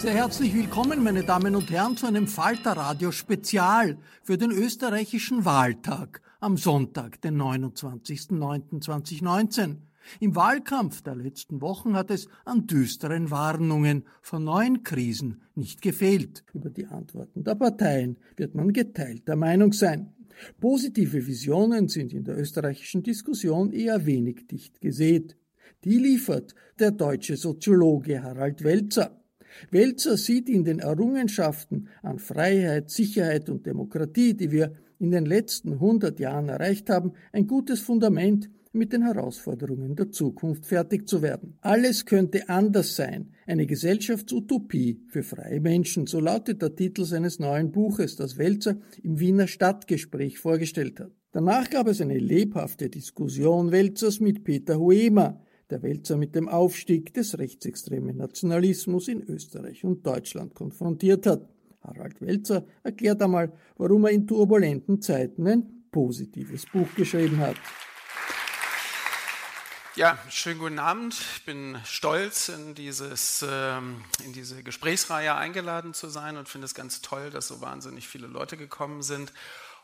Sehr herzlich willkommen, meine Damen und Herren, zu einem Falter-Radio Spezial für den österreichischen Wahltag am Sonntag, den 29.09.2019. Im Wahlkampf der letzten Wochen hat es an düsteren Warnungen vor neuen Krisen nicht gefehlt. Über die Antworten der Parteien wird man geteilter Meinung sein. Positive Visionen sind in der österreichischen Diskussion eher wenig dicht gesät. Die liefert der deutsche Soziologe Harald Welzer. Welzer sieht in den Errungenschaften an Freiheit, Sicherheit und Demokratie, die wir in den letzten hundert Jahren erreicht haben, ein gutes Fundament, mit den Herausforderungen der Zukunft fertig zu werden. Alles könnte anders sein. Eine Gesellschaftsutopie für freie Menschen, so lautet der Titel seines neuen Buches, das Welzer im Wiener Stadtgespräch vorgestellt hat. Danach gab es eine lebhafte Diskussion Welzers mit Peter Huemer, der Wälzer mit dem Aufstieg des rechtsextremen Nationalismus in Österreich und Deutschland konfrontiert hat. Harald Welzer erklärt einmal, warum er in turbulenten Zeiten ein positives Buch geschrieben hat. Ja, schönen guten Abend. Ich bin stolz, in, dieses, ähm, in diese Gesprächsreihe eingeladen zu sein und finde es ganz toll, dass so wahnsinnig viele Leute gekommen sind.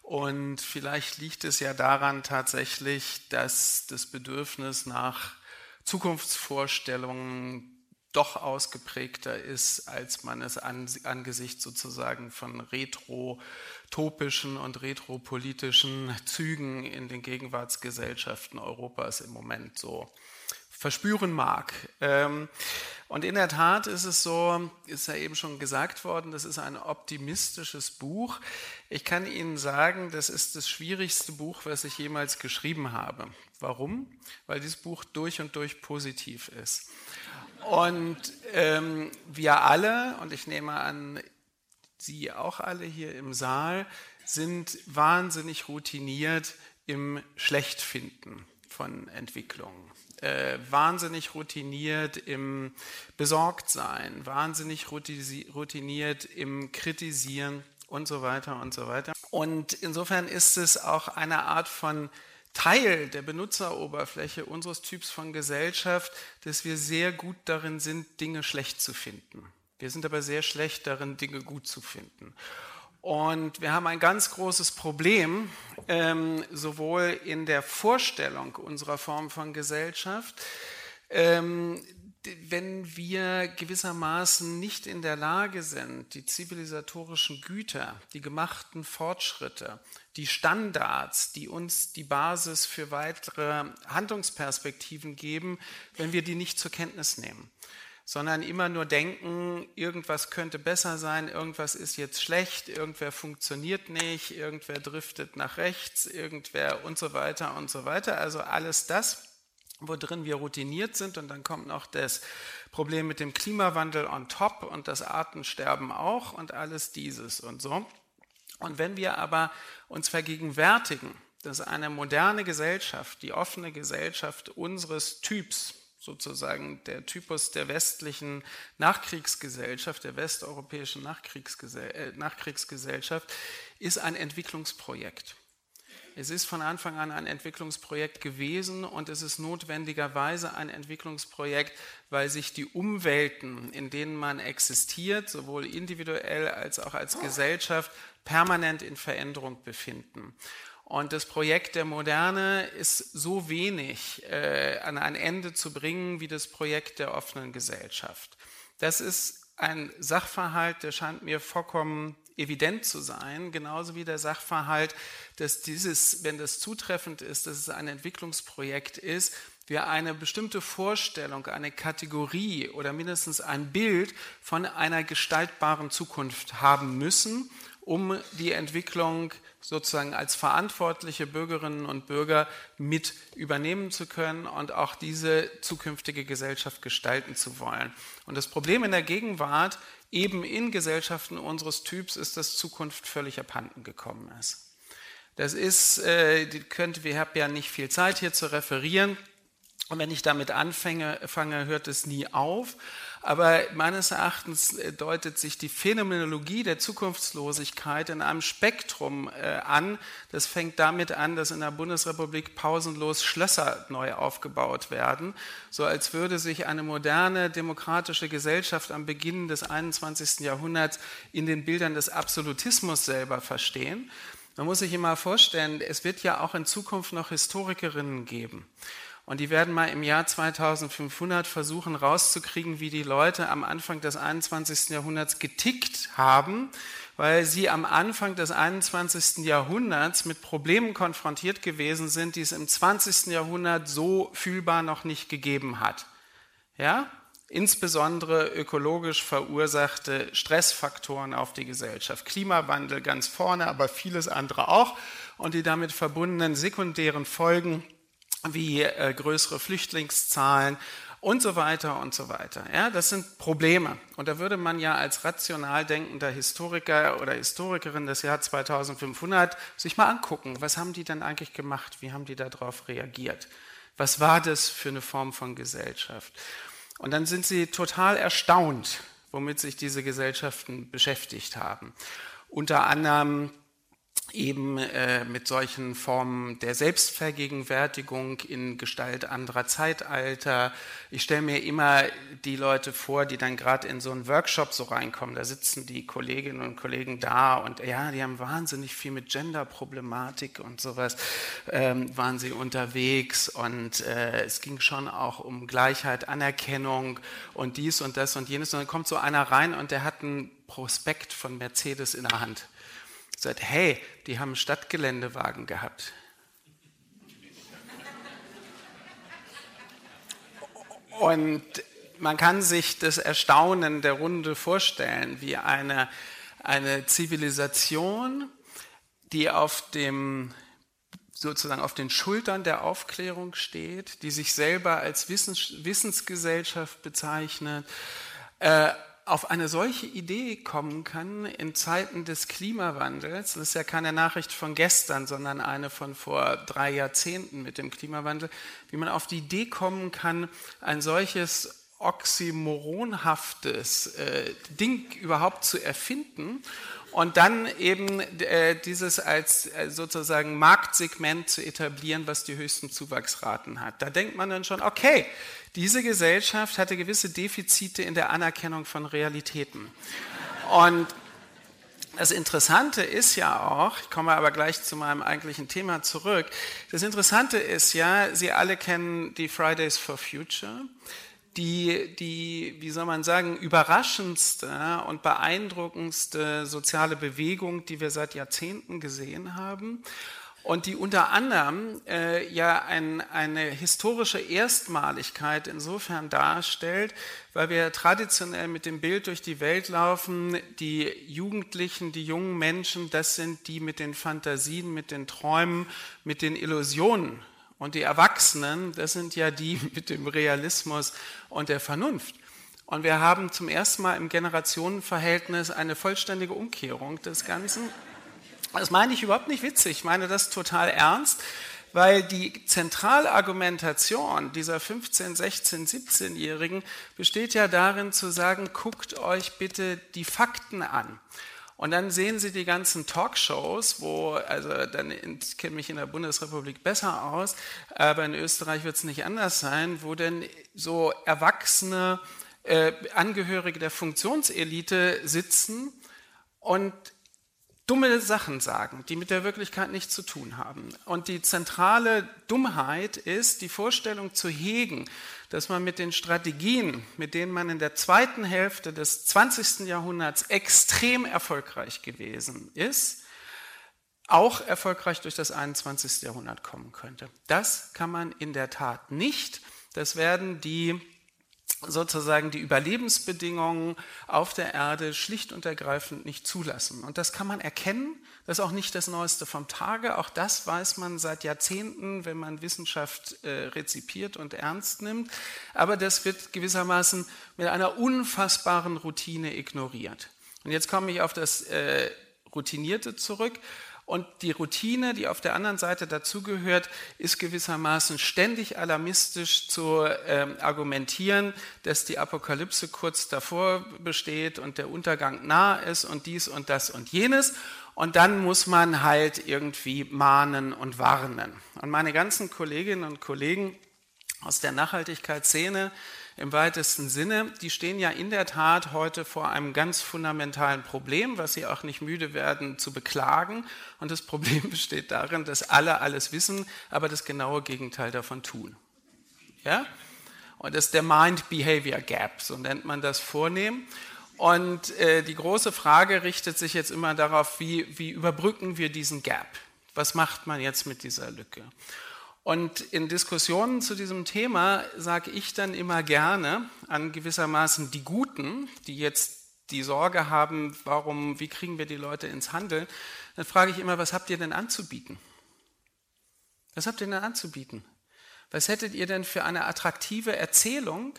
Und vielleicht liegt es ja daran tatsächlich, dass das Bedürfnis nach Zukunftsvorstellungen doch ausgeprägter ist, als man es angesichts sozusagen von retrotopischen und retropolitischen Zügen in den Gegenwartsgesellschaften Europas im Moment so verspüren mag. Ähm, und in der Tat ist es so, ist ja eben schon gesagt worden, das ist ein optimistisches Buch. Ich kann Ihnen sagen, das ist das schwierigste Buch, was ich jemals geschrieben habe. Warum? Weil dieses Buch durch und durch positiv ist. Und ähm, wir alle, und ich nehme an, Sie auch alle hier im Saal, sind wahnsinnig routiniert im Schlechtfinden von Entwicklungen. Äh, wahnsinnig routiniert im Besorgtsein, wahnsinnig routiniert im Kritisieren und so weiter und so weiter. Und insofern ist es auch eine Art von Teil der Benutzeroberfläche unseres Typs von Gesellschaft, dass wir sehr gut darin sind, Dinge schlecht zu finden. Wir sind aber sehr schlecht darin, Dinge gut zu finden. Und wir haben ein ganz großes Problem, ähm, sowohl in der Vorstellung unserer Form von Gesellschaft, ähm, wenn wir gewissermaßen nicht in der Lage sind, die zivilisatorischen Güter, die gemachten Fortschritte, die Standards, die uns die Basis für weitere Handlungsperspektiven geben, wenn wir die nicht zur Kenntnis nehmen, sondern immer nur denken, irgendwas könnte besser sein, irgendwas ist jetzt schlecht, irgendwer funktioniert nicht, irgendwer driftet nach rechts, irgendwer und so weiter und so weiter. Also alles das worin wir routiniert sind. Und dann kommt noch das Problem mit dem Klimawandel on top und das Artensterben auch und alles dieses und so. Und wenn wir aber uns vergegenwärtigen, dass eine moderne Gesellschaft, die offene Gesellschaft unseres Typs, sozusagen der Typus der westlichen Nachkriegsgesellschaft, der westeuropäischen Nachkriegsgesell äh, Nachkriegsgesellschaft, ist ein Entwicklungsprojekt. Es ist von Anfang an ein Entwicklungsprojekt gewesen und es ist notwendigerweise ein Entwicklungsprojekt, weil sich die Umwelten, in denen man existiert, sowohl individuell als auch als Gesellschaft, permanent in Veränderung befinden. Und das Projekt der Moderne ist so wenig äh, an ein Ende zu bringen wie das Projekt der offenen Gesellschaft. Das ist ein Sachverhalt, der scheint mir vollkommen evident zu sein, genauso wie der Sachverhalt, dass dieses, wenn das zutreffend ist, dass es ein Entwicklungsprojekt ist, wir eine bestimmte Vorstellung, eine Kategorie oder mindestens ein Bild von einer gestaltbaren Zukunft haben müssen, um die Entwicklung sozusagen als verantwortliche Bürgerinnen und Bürger mit übernehmen zu können und auch diese zukünftige Gesellschaft gestalten zu wollen. Und das Problem in der Gegenwart, eben in Gesellschaften unseres Typs, ist, dass Zukunft völlig abhanden gekommen ist. Das ist, äh, könnt, wir haben ja nicht viel Zeit hier zu referieren. Und wenn ich damit anfange, fange, hört es nie auf. Aber meines Erachtens äh, deutet sich die Phänomenologie der Zukunftslosigkeit in einem Spektrum äh, an. Das fängt damit an, dass in der Bundesrepublik pausenlos Schlösser neu aufgebaut werden, so als würde sich eine moderne demokratische Gesellschaft am Beginn des 21. Jahrhunderts in den Bildern des Absolutismus selber verstehen. Man muss sich immer vorstellen, es wird ja auch in Zukunft noch Historikerinnen geben. Und die werden mal im Jahr 2500 versuchen rauszukriegen, wie die Leute am Anfang des 21. Jahrhunderts getickt haben, weil sie am Anfang des 21. Jahrhunderts mit Problemen konfrontiert gewesen sind, die es im 20. Jahrhundert so fühlbar noch nicht gegeben hat. Ja? Insbesondere ökologisch verursachte Stressfaktoren auf die Gesellschaft. Klimawandel ganz vorne, aber vieles andere auch. Und die damit verbundenen sekundären Folgen wie äh, größere Flüchtlingszahlen und so weiter und so weiter. Ja, das sind Probleme. Und da würde man ja als rational denkender Historiker oder Historikerin des Jahr 2500 sich mal angucken, was haben die denn eigentlich gemacht? Wie haben die darauf reagiert? Was war das für eine Form von Gesellschaft? Und dann sind sie total erstaunt, womit sich diese Gesellschaften beschäftigt haben. Unter anderem eben äh, mit solchen Formen der Selbstvergegenwärtigung in Gestalt anderer Zeitalter. Ich stelle mir immer die Leute vor, die dann gerade in so einen Workshop so reinkommen. Da sitzen die Kolleginnen und Kollegen da und ja, die haben wahnsinnig viel mit Gender-Problematik und sowas ähm, waren sie unterwegs und äh, es ging schon auch um Gleichheit, Anerkennung und dies und das und jenes. Und dann kommt so einer rein und der hat einen Prospekt von Mercedes in der Hand sagt, hey, die haben Stadtgeländewagen gehabt. Und man kann sich das Erstaunen der Runde vorstellen, wie eine, eine Zivilisation, die auf dem sozusagen auf den Schultern der Aufklärung steht, die sich selber als Wissens, Wissensgesellschaft bezeichnet, äh, auf eine solche Idee kommen kann in Zeiten des Klimawandels, das ist ja keine Nachricht von gestern, sondern eine von vor drei Jahrzehnten mit dem Klimawandel, wie man auf die Idee kommen kann, ein solches oxymoronhaftes äh, Ding überhaupt zu erfinden und dann eben äh, dieses als äh, sozusagen Marktsegment zu etablieren, was die höchsten Zuwachsraten hat. Da denkt man dann schon, okay, diese Gesellschaft hatte gewisse Defizite in der Anerkennung von Realitäten. Und das Interessante ist ja auch, ich komme aber gleich zu meinem eigentlichen Thema zurück, das Interessante ist ja, Sie alle kennen die Fridays for Future, die, die, wie soll man sagen, überraschendste und beeindruckendste soziale Bewegung, die wir seit Jahrzehnten gesehen haben. Und die unter anderem äh, ja ein, eine historische Erstmaligkeit insofern darstellt, weil wir traditionell mit dem Bild durch die Welt laufen, die Jugendlichen, die jungen Menschen, das sind die mit den Fantasien, mit den Träumen, mit den Illusionen Und die Erwachsenen, das sind ja die mit dem Realismus und der Vernunft. Und wir haben zum ersten Mal im Generationenverhältnis eine vollständige Umkehrung des Ganzen. Das meine ich überhaupt nicht witzig, ich meine das total ernst, weil die Zentralargumentation dieser 15, 16, 17-Jährigen besteht ja darin zu sagen, guckt euch bitte die Fakten an. Und dann sehen Sie die ganzen Talkshows, wo, also dann, ich kenne mich in der Bundesrepublik besser aus, aber in Österreich wird es nicht anders sein, wo denn so erwachsene äh, Angehörige der Funktionselite sitzen und dumme Sachen sagen, die mit der Wirklichkeit nichts zu tun haben. Und die zentrale Dummheit ist, die Vorstellung zu hegen, dass man mit den Strategien, mit denen man in der zweiten Hälfte des 20. Jahrhunderts extrem erfolgreich gewesen ist, auch erfolgreich durch das 21. Jahrhundert kommen könnte. Das kann man in der Tat nicht. Das werden die sozusagen die Überlebensbedingungen auf der Erde schlicht und ergreifend nicht zulassen. Und das kann man erkennen. Das ist auch nicht das Neueste vom Tage. Auch das weiß man seit Jahrzehnten, wenn man Wissenschaft äh, rezipiert und ernst nimmt. Aber das wird gewissermaßen mit einer unfassbaren Routine ignoriert. Und jetzt komme ich auf das äh, Routinierte zurück. Und die Routine, die auf der anderen Seite dazugehört, ist gewissermaßen ständig alarmistisch zu äh, argumentieren, dass die Apokalypse kurz davor besteht und der Untergang nah ist und dies und das und jenes. Und dann muss man halt irgendwie mahnen und warnen. Und meine ganzen Kolleginnen und Kollegen aus der Nachhaltigkeitsszene, im weitesten Sinne, die stehen ja in der Tat heute vor einem ganz fundamentalen Problem, was sie auch nicht müde werden zu beklagen. Und das Problem besteht darin, dass alle alles wissen, aber das genaue Gegenteil davon tun. Ja? Und das ist der Mind-Behavior Gap, so nennt man das vornehm. Und äh, die große Frage richtet sich jetzt immer darauf, wie, wie überbrücken wir diesen Gap? Was macht man jetzt mit dieser Lücke? Und in Diskussionen zu diesem Thema sage ich dann immer gerne an gewissermaßen die Guten, die jetzt die Sorge haben, warum, wie kriegen wir die Leute ins Handeln, dann frage ich immer, was habt ihr denn anzubieten? Was habt ihr denn anzubieten? Was hättet ihr denn für eine attraktive Erzählung,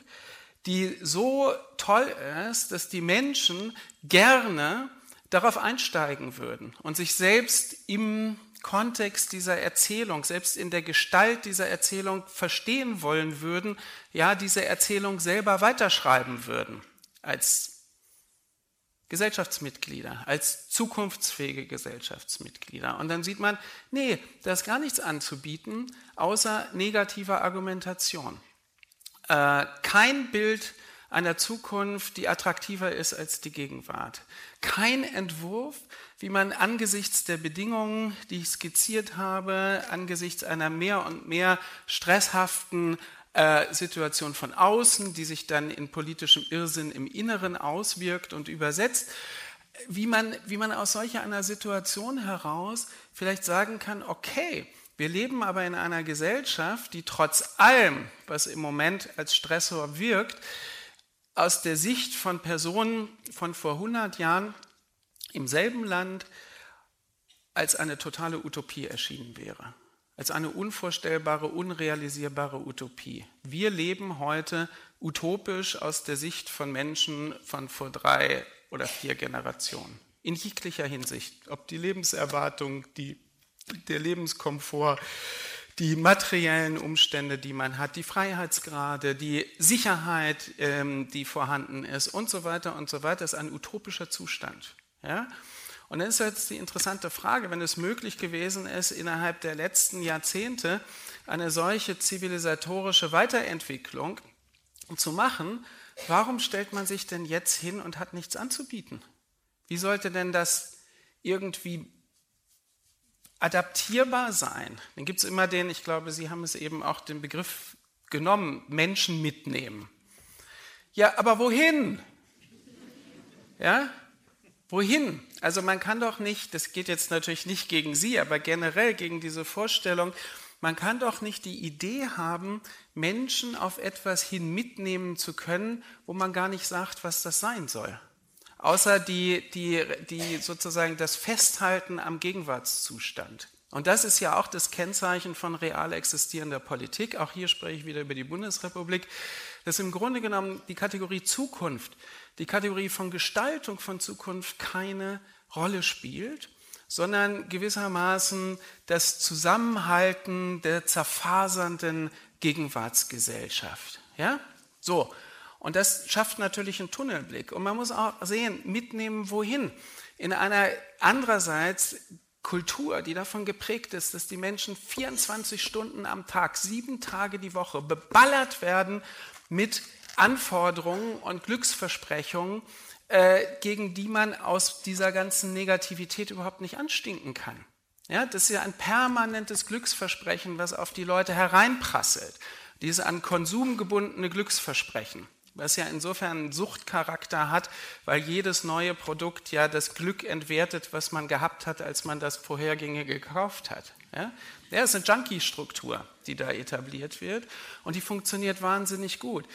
die so toll ist, dass die Menschen gerne darauf einsteigen würden und sich selbst im Kontext dieser Erzählung, selbst in der Gestalt dieser Erzählung verstehen wollen würden, ja, diese Erzählung selber weiterschreiben würden als Gesellschaftsmitglieder, als zukunftsfähige Gesellschaftsmitglieder. Und dann sieht man, nee, da ist gar nichts anzubieten, außer negativer Argumentation. Äh, kein Bild einer Zukunft, die attraktiver ist als die Gegenwart. Kein Entwurf, wie man angesichts der Bedingungen, die ich skizziert habe, angesichts einer mehr und mehr stresshaften äh, Situation von außen, die sich dann in politischem Irrsinn im Inneren auswirkt und übersetzt, wie man, wie man aus solcher einer Situation heraus vielleicht sagen kann, okay, wir leben aber in einer Gesellschaft, die trotz allem, was im Moment als Stressor wirkt, aus der Sicht von Personen von vor 100 Jahren im selben Land als eine totale Utopie erschienen wäre, als eine unvorstellbare, unrealisierbare Utopie. Wir leben heute utopisch aus der Sicht von Menschen von vor drei oder vier Generationen. In jeglicher Hinsicht, ob die Lebenserwartung, die, der Lebenskomfort, die materiellen Umstände, die man hat, die Freiheitsgrade, die Sicherheit, ähm, die vorhanden ist und so weiter und so weiter, ist ein utopischer Zustand. Ja? Und dann ist jetzt die interessante Frage, wenn es möglich gewesen ist, innerhalb der letzten Jahrzehnte eine solche zivilisatorische Weiterentwicklung zu machen, warum stellt man sich denn jetzt hin und hat nichts anzubieten? Wie sollte denn das irgendwie adaptierbar sein. Dann gibt es immer den, ich glaube, Sie haben es eben auch den Begriff genommen, Menschen mitnehmen. Ja, aber wohin? Ja, wohin? Also man kann doch nicht, das geht jetzt natürlich nicht gegen Sie, aber generell gegen diese Vorstellung, man kann doch nicht die Idee haben, Menschen auf etwas hin mitnehmen zu können, wo man gar nicht sagt, was das sein soll außer die, die, die sozusagen das Festhalten am Gegenwartszustand. Und das ist ja auch das Kennzeichen von real existierender Politik. Auch hier spreche ich wieder über die Bundesrepublik, dass im Grunde genommen die Kategorie Zukunft, die Kategorie von Gestaltung von Zukunft keine Rolle spielt, sondern gewissermaßen das Zusammenhalten der zerfasernden Gegenwartsgesellschaft. Ja? So. Und das schafft natürlich einen Tunnelblick. Und man muss auch sehen, mitnehmen, wohin. In einer andererseits Kultur, die davon geprägt ist, dass die Menschen 24 Stunden am Tag, sieben Tage die Woche beballert werden mit Anforderungen und Glücksversprechungen, äh, gegen die man aus dieser ganzen Negativität überhaupt nicht anstinken kann. Ja, das ist ja ein permanentes Glücksversprechen, was auf die Leute hereinprasselt. Dieses an Konsum gebundene Glücksversprechen was ja insofern einen Suchtcharakter hat, weil jedes neue Produkt ja das Glück entwertet, was man gehabt hat, als man das vorhergängige gekauft hat. Ja? Das ist eine Junkie-Struktur, die da etabliert wird und die funktioniert wahnsinnig gut.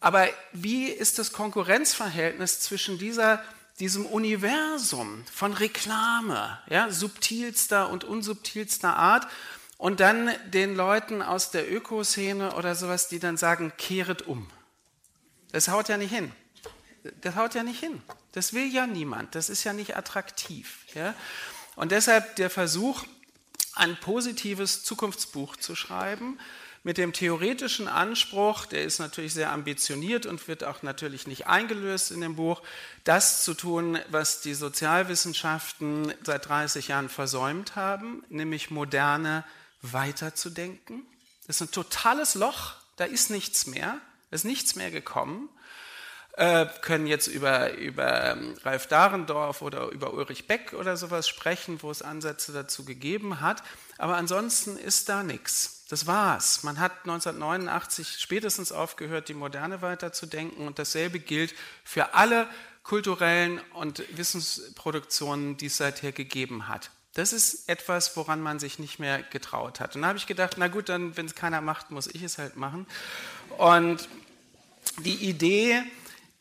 Aber wie ist das Konkurrenzverhältnis zwischen dieser, diesem Universum von Reklame, ja, subtilster und unsubtilster Art und dann den Leuten aus der Ökoszene oder sowas, die dann sagen, kehret um. Das haut ja nicht hin. Das haut ja nicht hin. Das will ja niemand. Das ist ja nicht attraktiv. Ja? Und deshalb der Versuch, ein positives Zukunftsbuch zu schreiben, mit dem theoretischen Anspruch, der ist natürlich sehr ambitioniert und wird auch natürlich nicht eingelöst in dem Buch, das zu tun, was die Sozialwissenschaften seit 30 Jahren versäumt haben, nämlich moderne weiterzudenken. Das ist ein totales Loch, da ist nichts mehr. Es ist nichts mehr gekommen. Äh, können jetzt über, über ähm, Ralf Dahrendorf oder über Ulrich Beck oder sowas sprechen, wo es Ansätze dazu gegeben hat. Aber ansonsten ist da nichts. Das war's. Man hat 1989 spätestens aufgehört, die Moderne weiterzudenken. Und dasselbe gilt für alle kulturellen und Wissensproduktionen, die es seither gegeben hat. Das ist etwas, woran man sich nicht mehr getraut hat. Und da habe ich gedacht, na gut, dann, wenn es keiner macht, muss ich es halt machen. Und die Idee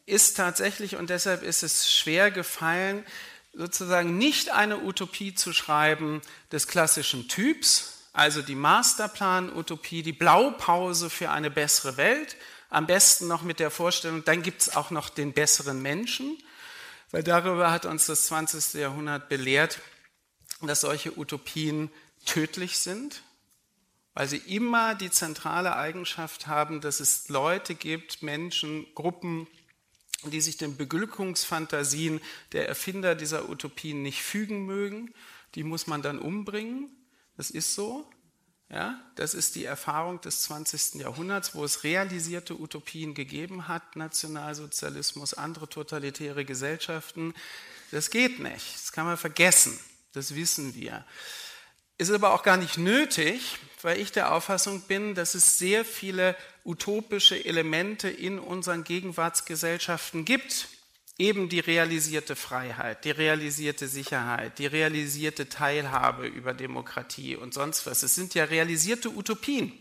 ist tatsächlich, und deshalb ist es schwer gefallen, sozusagen nicht eine Utopie zu schreiben des klassischen Typs, also die Masterplan-Utopie, die Blaupause für eine bessere Welt, am besten noch mit der Vorstellung, dann gibt es auch noch den besseren Menschen, weil darüber hat uns das 20. Jahrhundert belehrt, dass solche Utopien tödlich sind, weil sie immer die zentrale Eigenschaft haben, dass es Leute gibt, Menschen, Gruppen, die sich den Beglückungsfantasien der Erfinder dieser Utopien nicht fügen mögen. Die muss man dann umbringen. Das ist so. Ja, das ist die Erfahrung des 20. Jahrhunderts, wo es realisierte Utopien gegeben hat, Nationalsozialismus, andere totalitäre Gesellschaften. Das geht nicht, das kann man vergessen, das wissen wir. Ist aber auch gar nicht nötig, weil ich der Auffassung bin, dass es sehr viele utopische Elemente in unseren Gegenwartsgesellschaften gibt. Eben die realisierte Freiheit, die realisierte Sicherheit, die realisierte Teilhabe über Demokratie und sonst was. Es sind ja realisierte Utopien.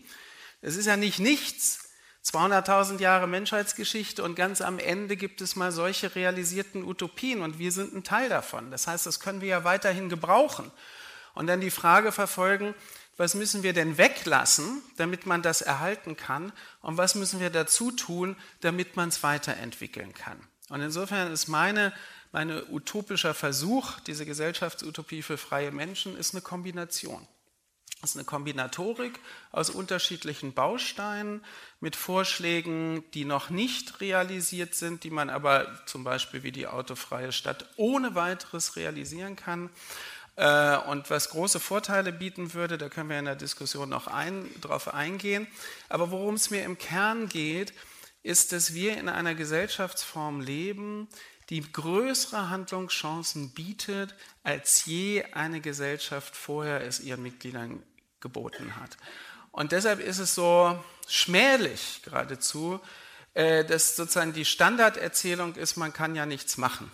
Es ist ja nicht nichts. 200.000 Jahre Menschheitsgeschichte und ganz am Ende gibt es mal solche realisierten Utopien und wir sind ein Teil davon. Das heißt, das können wir ja weiterhin gebrauchen und dann die Frage verfolgen, was müssen wir denn weglassen, damit man das erhalten kann und was müssen wir dazu tun, damit man es weiterentwickeln kann. Und insofern ist meine, meine utopischer Versuch, diese Gesellschaftsutopie für freie Menschen, ist eine Kombination. Es ist eine Kombinatorik aus unterschiedlichen Bausteinen mit Vorschlägen, die noch nicht realisiert sind, die man aber zum Beispiel wie die autofreie Stadt ohne weiteres realisieren kann. Äh, und was große Vorteile bieten würde, da können wir in der Diskussion noch ein, drauf eingehen. Aber worum es mir im Kern geht, ist, dass wir in einer Gesellschaftsform leben, die größere Handlungschancen bietet, als je eine Gesellschaft vorher es ihren Mitgliedern geboten hat. Und deshalb ist es so schmählich geradezu, äh, dass sozusagen die Standarderzählung ist, man kann ja nichts machen.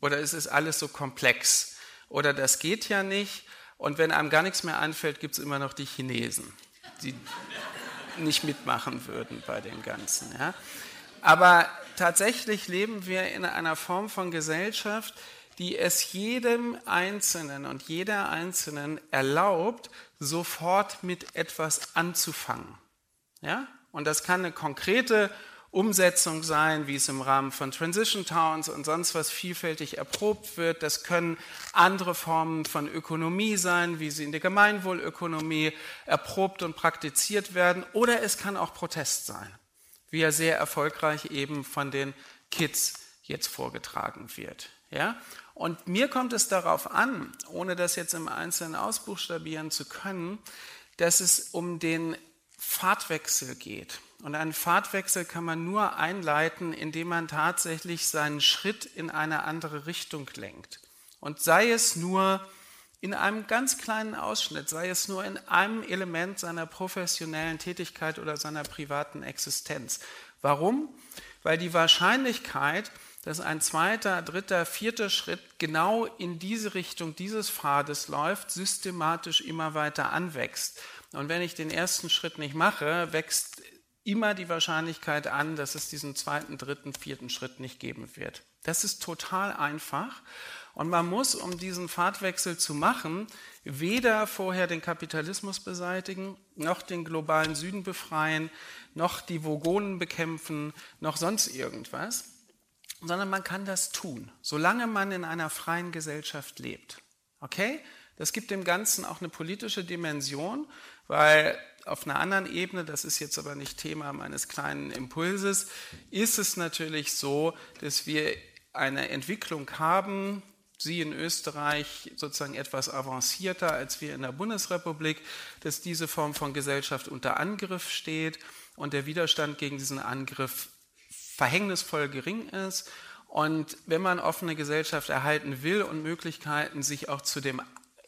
Oder es ist alles so komplex oder das geht ja nicht. Und wenn einem gar nichts mehr einfällt, gibt es immer noch die Chinesen, die nicht mitmachen würden bei dem Ganzen. Ja. Aber tatsächlich leben wir in einer Form von Gesellschaft, die es jedem Einzelnen und jeder Einzelnen erlaubt, sofort mit etwas anzufangen. Ja? Und das kann eine konkrete Umsetzung sein, wie es im Rahmen von Transition Towns und sonst was vielfältig erprobt wird. Das können andere Formen von Ökonomie sein, wie sie in der Gemeinwohlökonomie erprobt und praktiziert werden. Oder es kann auch Protest sein, wie er sehr erfolgreich eben von den Kids jetzt vorgetragen wird. Ja? Und mir kommt es darauf an, ohne das jetzt im Einzelnen ausbuchstabieren zu können, dass es um den Fahrtwechsel geht. Und einen Fahrtwechsel kann man nur einleiten, indem man tatsächlich seinen Schritt in eine andere Richtung lenkt. Und sei es nur in einem ganz kleinen Ausschnitt, sei es nur in einem Element seiner professionellen Tätigkeit oder seiner privaten Existenz. Warum? Weil die Wahrscheinlichkeit, dass ein zweiter, dritter, vierter Schritt genau in diese Richtung dieses Pfades läuft, systematisch immer weiter anwächst. Und wenn ich den ersten Schritt nicht mache, wächst immer die Wahrscheinlichkeit an, dass es diesen zweiten, dritten, vierten Schritt nicht geben wird. Das ist total einfach. Und man muss, um diesen Fahrtwechsel zu machen, weder vorher den Kapitalismus beseitigen, noch den globalen Süden befreien, noch die Vogonen bekämpfen, noch sonst irgendwas, sondern man kann das tun, solange man in einer freien Gesellschaft lebt. Okay? Das gibt dem Ganzen auch eine politische Dimension, weil auf einer anderen Ebene, das ist jetzt aber nicht Thema meines kleinen Impulses, ist es natürlich so, dass wir eine Entwicklung haben, Sie in Österreich sozusagen etwas avancierter als wir in der Bundesrepublik, dass diese Form von Gesellschaft unter Angriff steht und der Widerstand gegen diesen Angriff verhängnisvoll gering ist. Und wenn man offene Gesellschaft erhalten will und Möglichkeiten, sich auch zu dem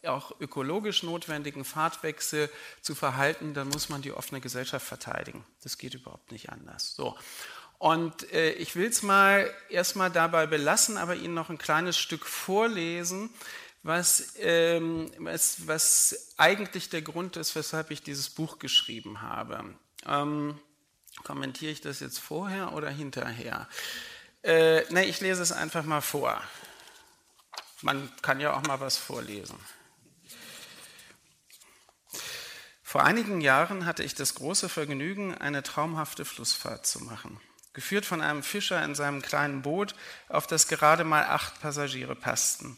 auch ökologisch notwendigen Fahrtwechsel zu verhalten, dann muss man die offene Gesellschaft verteidigen. Das geht überhaupt nicht anders. So. Und äh, ich will es mal erstmal dabei belassen, aber Ihnen noch ein kleines Stück vorlesen, was, ähm, was, was eigentlich der Grund ist, weshalb ich dieses Buch geschrieben habe. Ähm, Kommentiere ich das jetzt vorher oder hinterher? Äh, ne, ich lese es einfach mal vor. Man kann ja auch mal was vorlesen. Vor einigen Jahren hatte ich das große Vergnügen, eine traumhafte Flussfahrt zu machen. Geführt von einem Fischer in seinem kleinen Boot, auf das gerade mal acht Passagiere passten.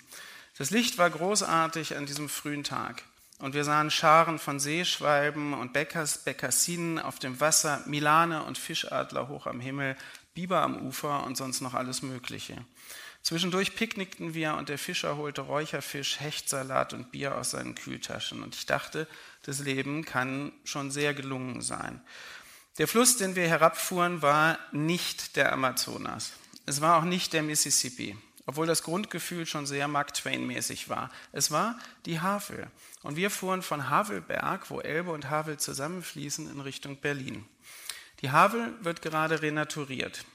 Das Licht war großartig an diesem frühen Tag. Und wir sahen Scharen von Seeschwalben und Beckers, Bekassinen auf dem Wasser, Milane und Fischadler hoch am Himmel, Biber am Ufer und sonst noch alles Mögliche. Zwischendurch picknickten wir und der Fischer holte Räucherfisch, Hechtsalat und Bier aus seinen Kühltaschen. Und ich dachte, das Leben kann schon sehr gelungen sein. Der Fluss, den wir herabfuhren, war nicht der Amazonas. Es war auch nicht der Mississippi obwohl das Grundgefühl schon sehr Mark Twain-mäßig war. Es war die Havel. Und wir fuhren von Havelberg, wo Elbe und Havel zusammenfließen, in Richtung Berlin. Die Havel wird gerade renaturiert.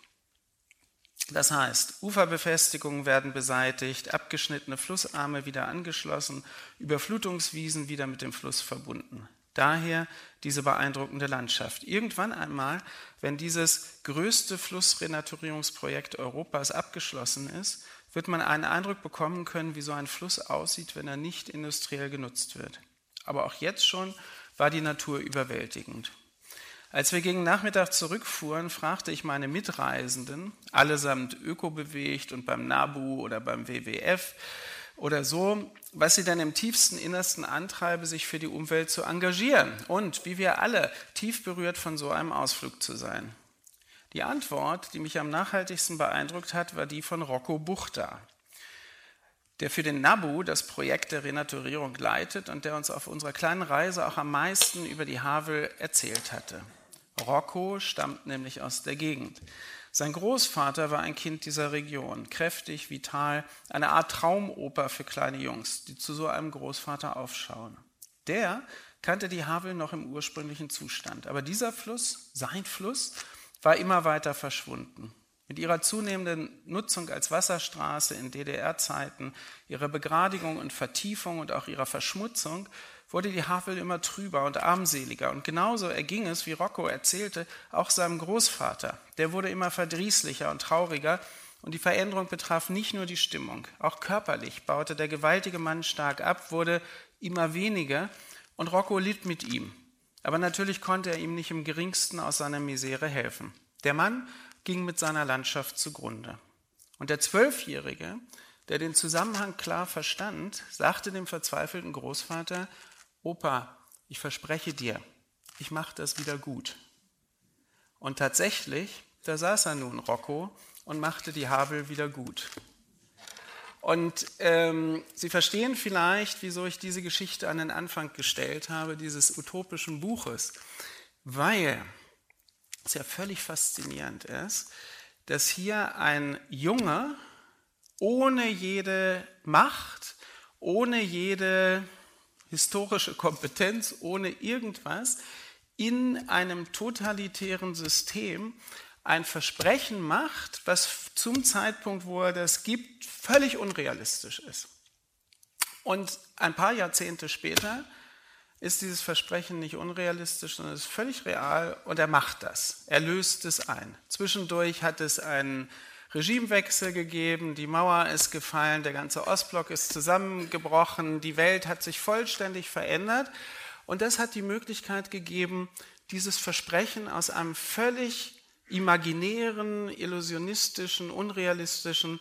Das heißt, Uferbefestigungen werden beseitigt, abgeschnittene Flussarme wieder angeschlossen, Überflutungswiesen wieder mit dem Fluss verbunden. Daher diese beeindruckende Landschaft. Irgendwann einmal, wenn dieses größte Flussrenaturierungsprojekt Europas abgeschlossen ist, wird man einen Eindruck bekommen können, wie so ein Fluss aussieht, wenn er nicht industriell genutzt wird. Aber auch jetzt schon war die Natur überwältigend. Als wir gegen Nachmittag zurückfuhren, fragte ich meine Mitreisenden, allesamt ökobewegt und beim NABU oder beim WWF oder so, was sie dann im tiefsten Innersten antreibe, sich für die Umwelt zu engagieren und wie wir alle tief berührt von so einem Ausflug zu sein. Die Antwort, die mich am nachhaltigsten beeindruckt hat, war die von Rocco Buchter, der für den NABU das Projekt der Renaturierung leitet und der uns auf unserer kleinen Reise auch am meisten über die Havel erzählt hatte. Rocco stammt nämlich aus der Gegend. Sein Großvater war ein Kind dieser Region, kräftig, vital, eine Art Traumoper für kleine Jungs, die zu so einem Großvater aufschauen. Der kannte die Havel noch im ursprünglichen Zustand. Aber dieser Fluss, sein Fluss, war immer weiter verschwunden. Mit ihrer zunehmenden Nutzung als Wasserstraße in DDR-Zeiten, ihrer Begradigung und Vertiefung und auch ihrer Verschmutzung wurde die Havel immer trüber und armseliger. Und genauso erging es, wie Rocco erzählte, auch seinem Großvater. Der wurde immer verdrießlicher und trauriger Und die Veränderung betraf nicht nur die Stimmung, auch körperlich baute der gewaltige Mann stark ab, wurde immer weniger und Rocco litt mit ihm. Aber natürlich konnte er ihm nicht im geringsten aus seiner Misere helfen. Der Mann ging mit seiner Landschaft zugrunde. Und der Zwölfjährige, der den Zusammenhang klar verstand, sagte dem verzweifelten Großvater, Opa, ich verspreche dir, ich mache das wieder gut. Und tatsächlich, da saß er nun, Rocco, und machte die Habel wieder gut. Und ähm, Sie verstehen vielleicht, wieso ich diese Geschichte an den Anfang gestellt habe, dieses utopischen Buches, weil es ja völlig faszinierend ist, dass hier ein Junge ohne jede Macht, ohne jede historische Kompetenz, ohne irgendwas in einem totalitären System ein Versprechen macht, was zum Zeitpunkt, wo er das gibt, völlig unrealistisch ist. Und ein paar Jahrzehnte später ist dieses Versprechen nicht unrealistisch, sondern ist völlig real und er macht das. Er löst es ein. Zwischendurch hat es einen Regimewechsel gegeben, die Mauer ist gefallen, der ganze Ostblock ist zusammengebrochen, die Welt hat sich vollständig verändert und das hat die Möglichkeit gegeben, dieses Versprechen aus einem völlig imaginären, illusionistischen, unrealistischen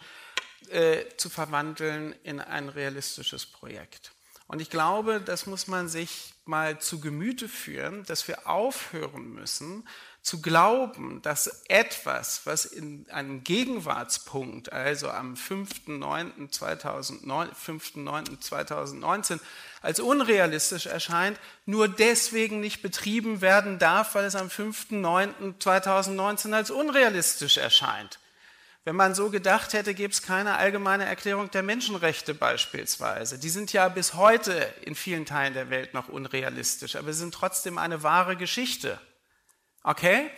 äh, zu verwandeln in ein realistisches Projekt. Und ich glaube, das muss man sich mal zu Gemüte führen, dass wir aufhören müssen, zu glauben, dass etwas, was in einem Gegenwartspunkt, also am 5.9.2019 als unrealistisch erscheint, nur deswegen nicht betrieben werden darf, weil es am 5.9.2019 als unrealistisch erscheint. Wenn man so gedacht hätte, gäbe es keine allgemeine Erklärung der Menschenrechte beispielsweise. Die sind ja bis heute in vielen Teilen der Welt noch unrealistisch, aber sie sind trotzdem eine wahre Geschichte. Okay?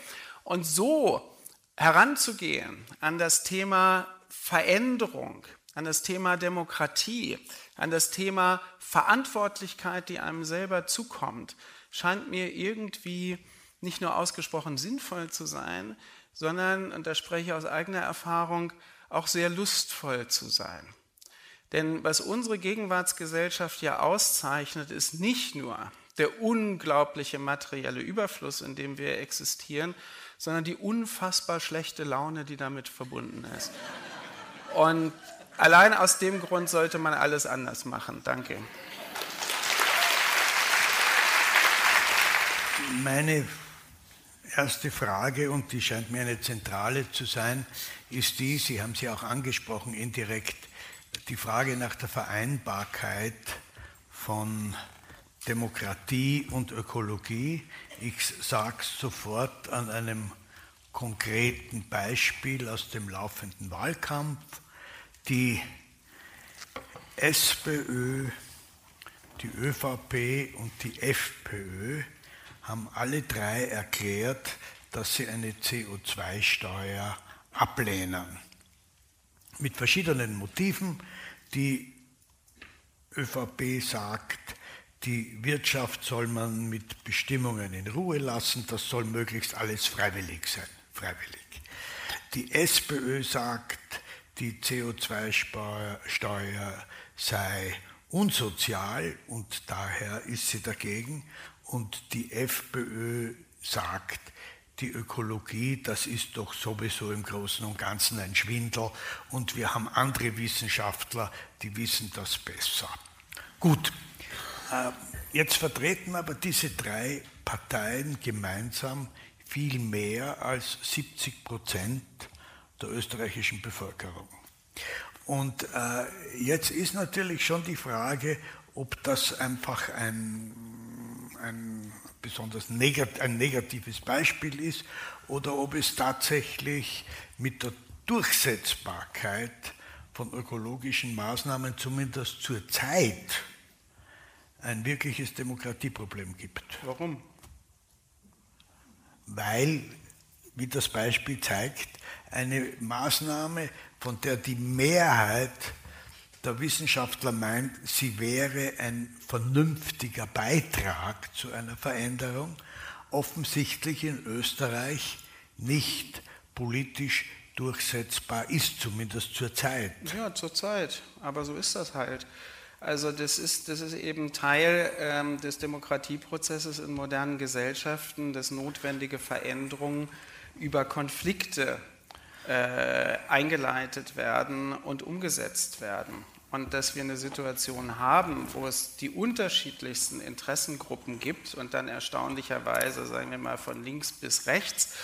Und so heranzugehen an das Thema Veränderung, an das Thema Demokratie, an das Thema Verantwortlichkeit, die einem selber zukommt, scheint mir irgendwie nicht nur ausgesprochen sinnvoll zu sein, sondern, und da spreche ich aus eigener Erfahrung, auch sehr lustvoll zu sein. Denn was unsere Gegenwartsgesellschaft ja auszeichnet, ist nicht nur der unglaubliche materielle Überfluss, in dem wir existieren, sondern die unfassbar schlechte Laune, die damit verbunden ist. Und allein aus dem Grund sollte man alles anders machen. Danke. Meine erste Frage, und die scheint mir eine zentrale zu sein, ist die, Sie haben sie auch angesprochen indirekt, die Frage nach der Vereinbarkeit von Demokratie und Ökologie. Ich sage es sofort an einem konkreten Beispiel aus dem laufenden Wahlkampf. Die SPÖ, die ÖVP und die FPÖ haben alle drei erklärt, dass sie eine CO2-Steuer ablehnen. Mit verschiedenen Motiven. Die ÖVP sagt, die Wirtschaft soll man mit Bestimmungen in Ruhe lassen, das soll möglichst alles freiwillig sein. Freiwillig. Die SPÖ sagt, die CO2-Steuer sei unsozial und daher ist sie dagegen und die FPÖ sagt, die Ökologie, das ist doch sowieso im Großen und Ganzen ein Schwindel und wir haben andere Wissenschaftler, die wissen das besser. Gut, jetzt vertreten aber diese drei Parteien gemeinsam viel mehr als 70 Prozent der österreichischen Bevölkerung. Und äh, jetzt ist natürlich schon die Frage, ob das einfach ein ein besonders negat ein negatives Beispiel ist oder ob es tatsächlich mit der Durchsetzbarkeit von ökologischen Maßnahmen zumindest zur Zeit ein wirkliches Demokratieproblem gibt. Warum? Weil, wie das Beispiel zeigt, eine Maßnahme, von der die Mehrheit der Wissenschaftler meint, sie wäre ein vernünftiger Beitrag zu einer Veränderung, offensichtlich in Österreich nicht politisch durchsetzbar ist, zumindest zur Zeit. Ja, zur Zeit. Aber so ist das halt. Also das ist, das ist eben Teil ähm, des Demokratieprozesses in modernen Gesellschaften, dass notwendige Veränderungen über Konflikte äh, eingeleitet werden und umgesetzt werden. Und dass wir eine Situation haben, wo es die unterschiedlichsten Interessengruppen gibt und dann erstaunlicherweise, sagen wir mal, von links bis rechts,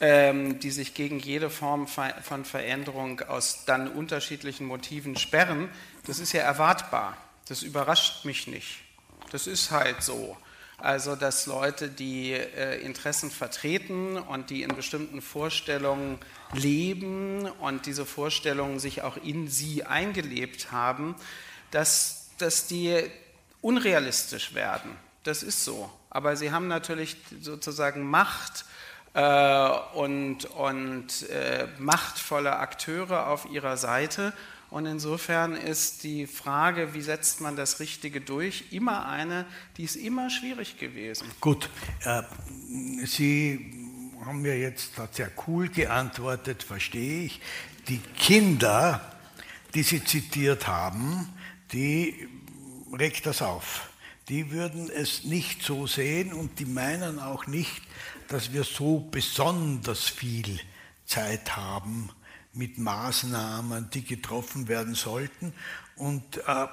ähm, die sich gegen jede Form von Veränderung aus dann unterschiedlichen Motiven sperren, das ist ja erwartbar. Das überrascht mich nicht. Das ist halt so. Also, dass Leute, die äh, Interessen vertreten und die in bestimmten Vorstellungen leben und diese Vorstellungen sich auch in sie eingelebt haben, dass, dass die unrealistisch werden. Das ist so. Aber sie haben natürlich sozusagen Macht äh, und, und äh, machtvolle Akteure auf ihrer Seite. Und insofern ist die Frage, wie setzt man das Richtige durch, immer eine, die ist immer schwierig gewesen. Gut, äh, Sie haben mir jetzt sehr cool geantwortet, verstehe ich. Die Kinder, die Sie zitiert haben, die regt das auf. Die würden es nicht so sehen und die meinen auch nicht, dass wir so besonders viel Zeit haben mit Maßnahmen, die getroffen werden sollten. Und äh,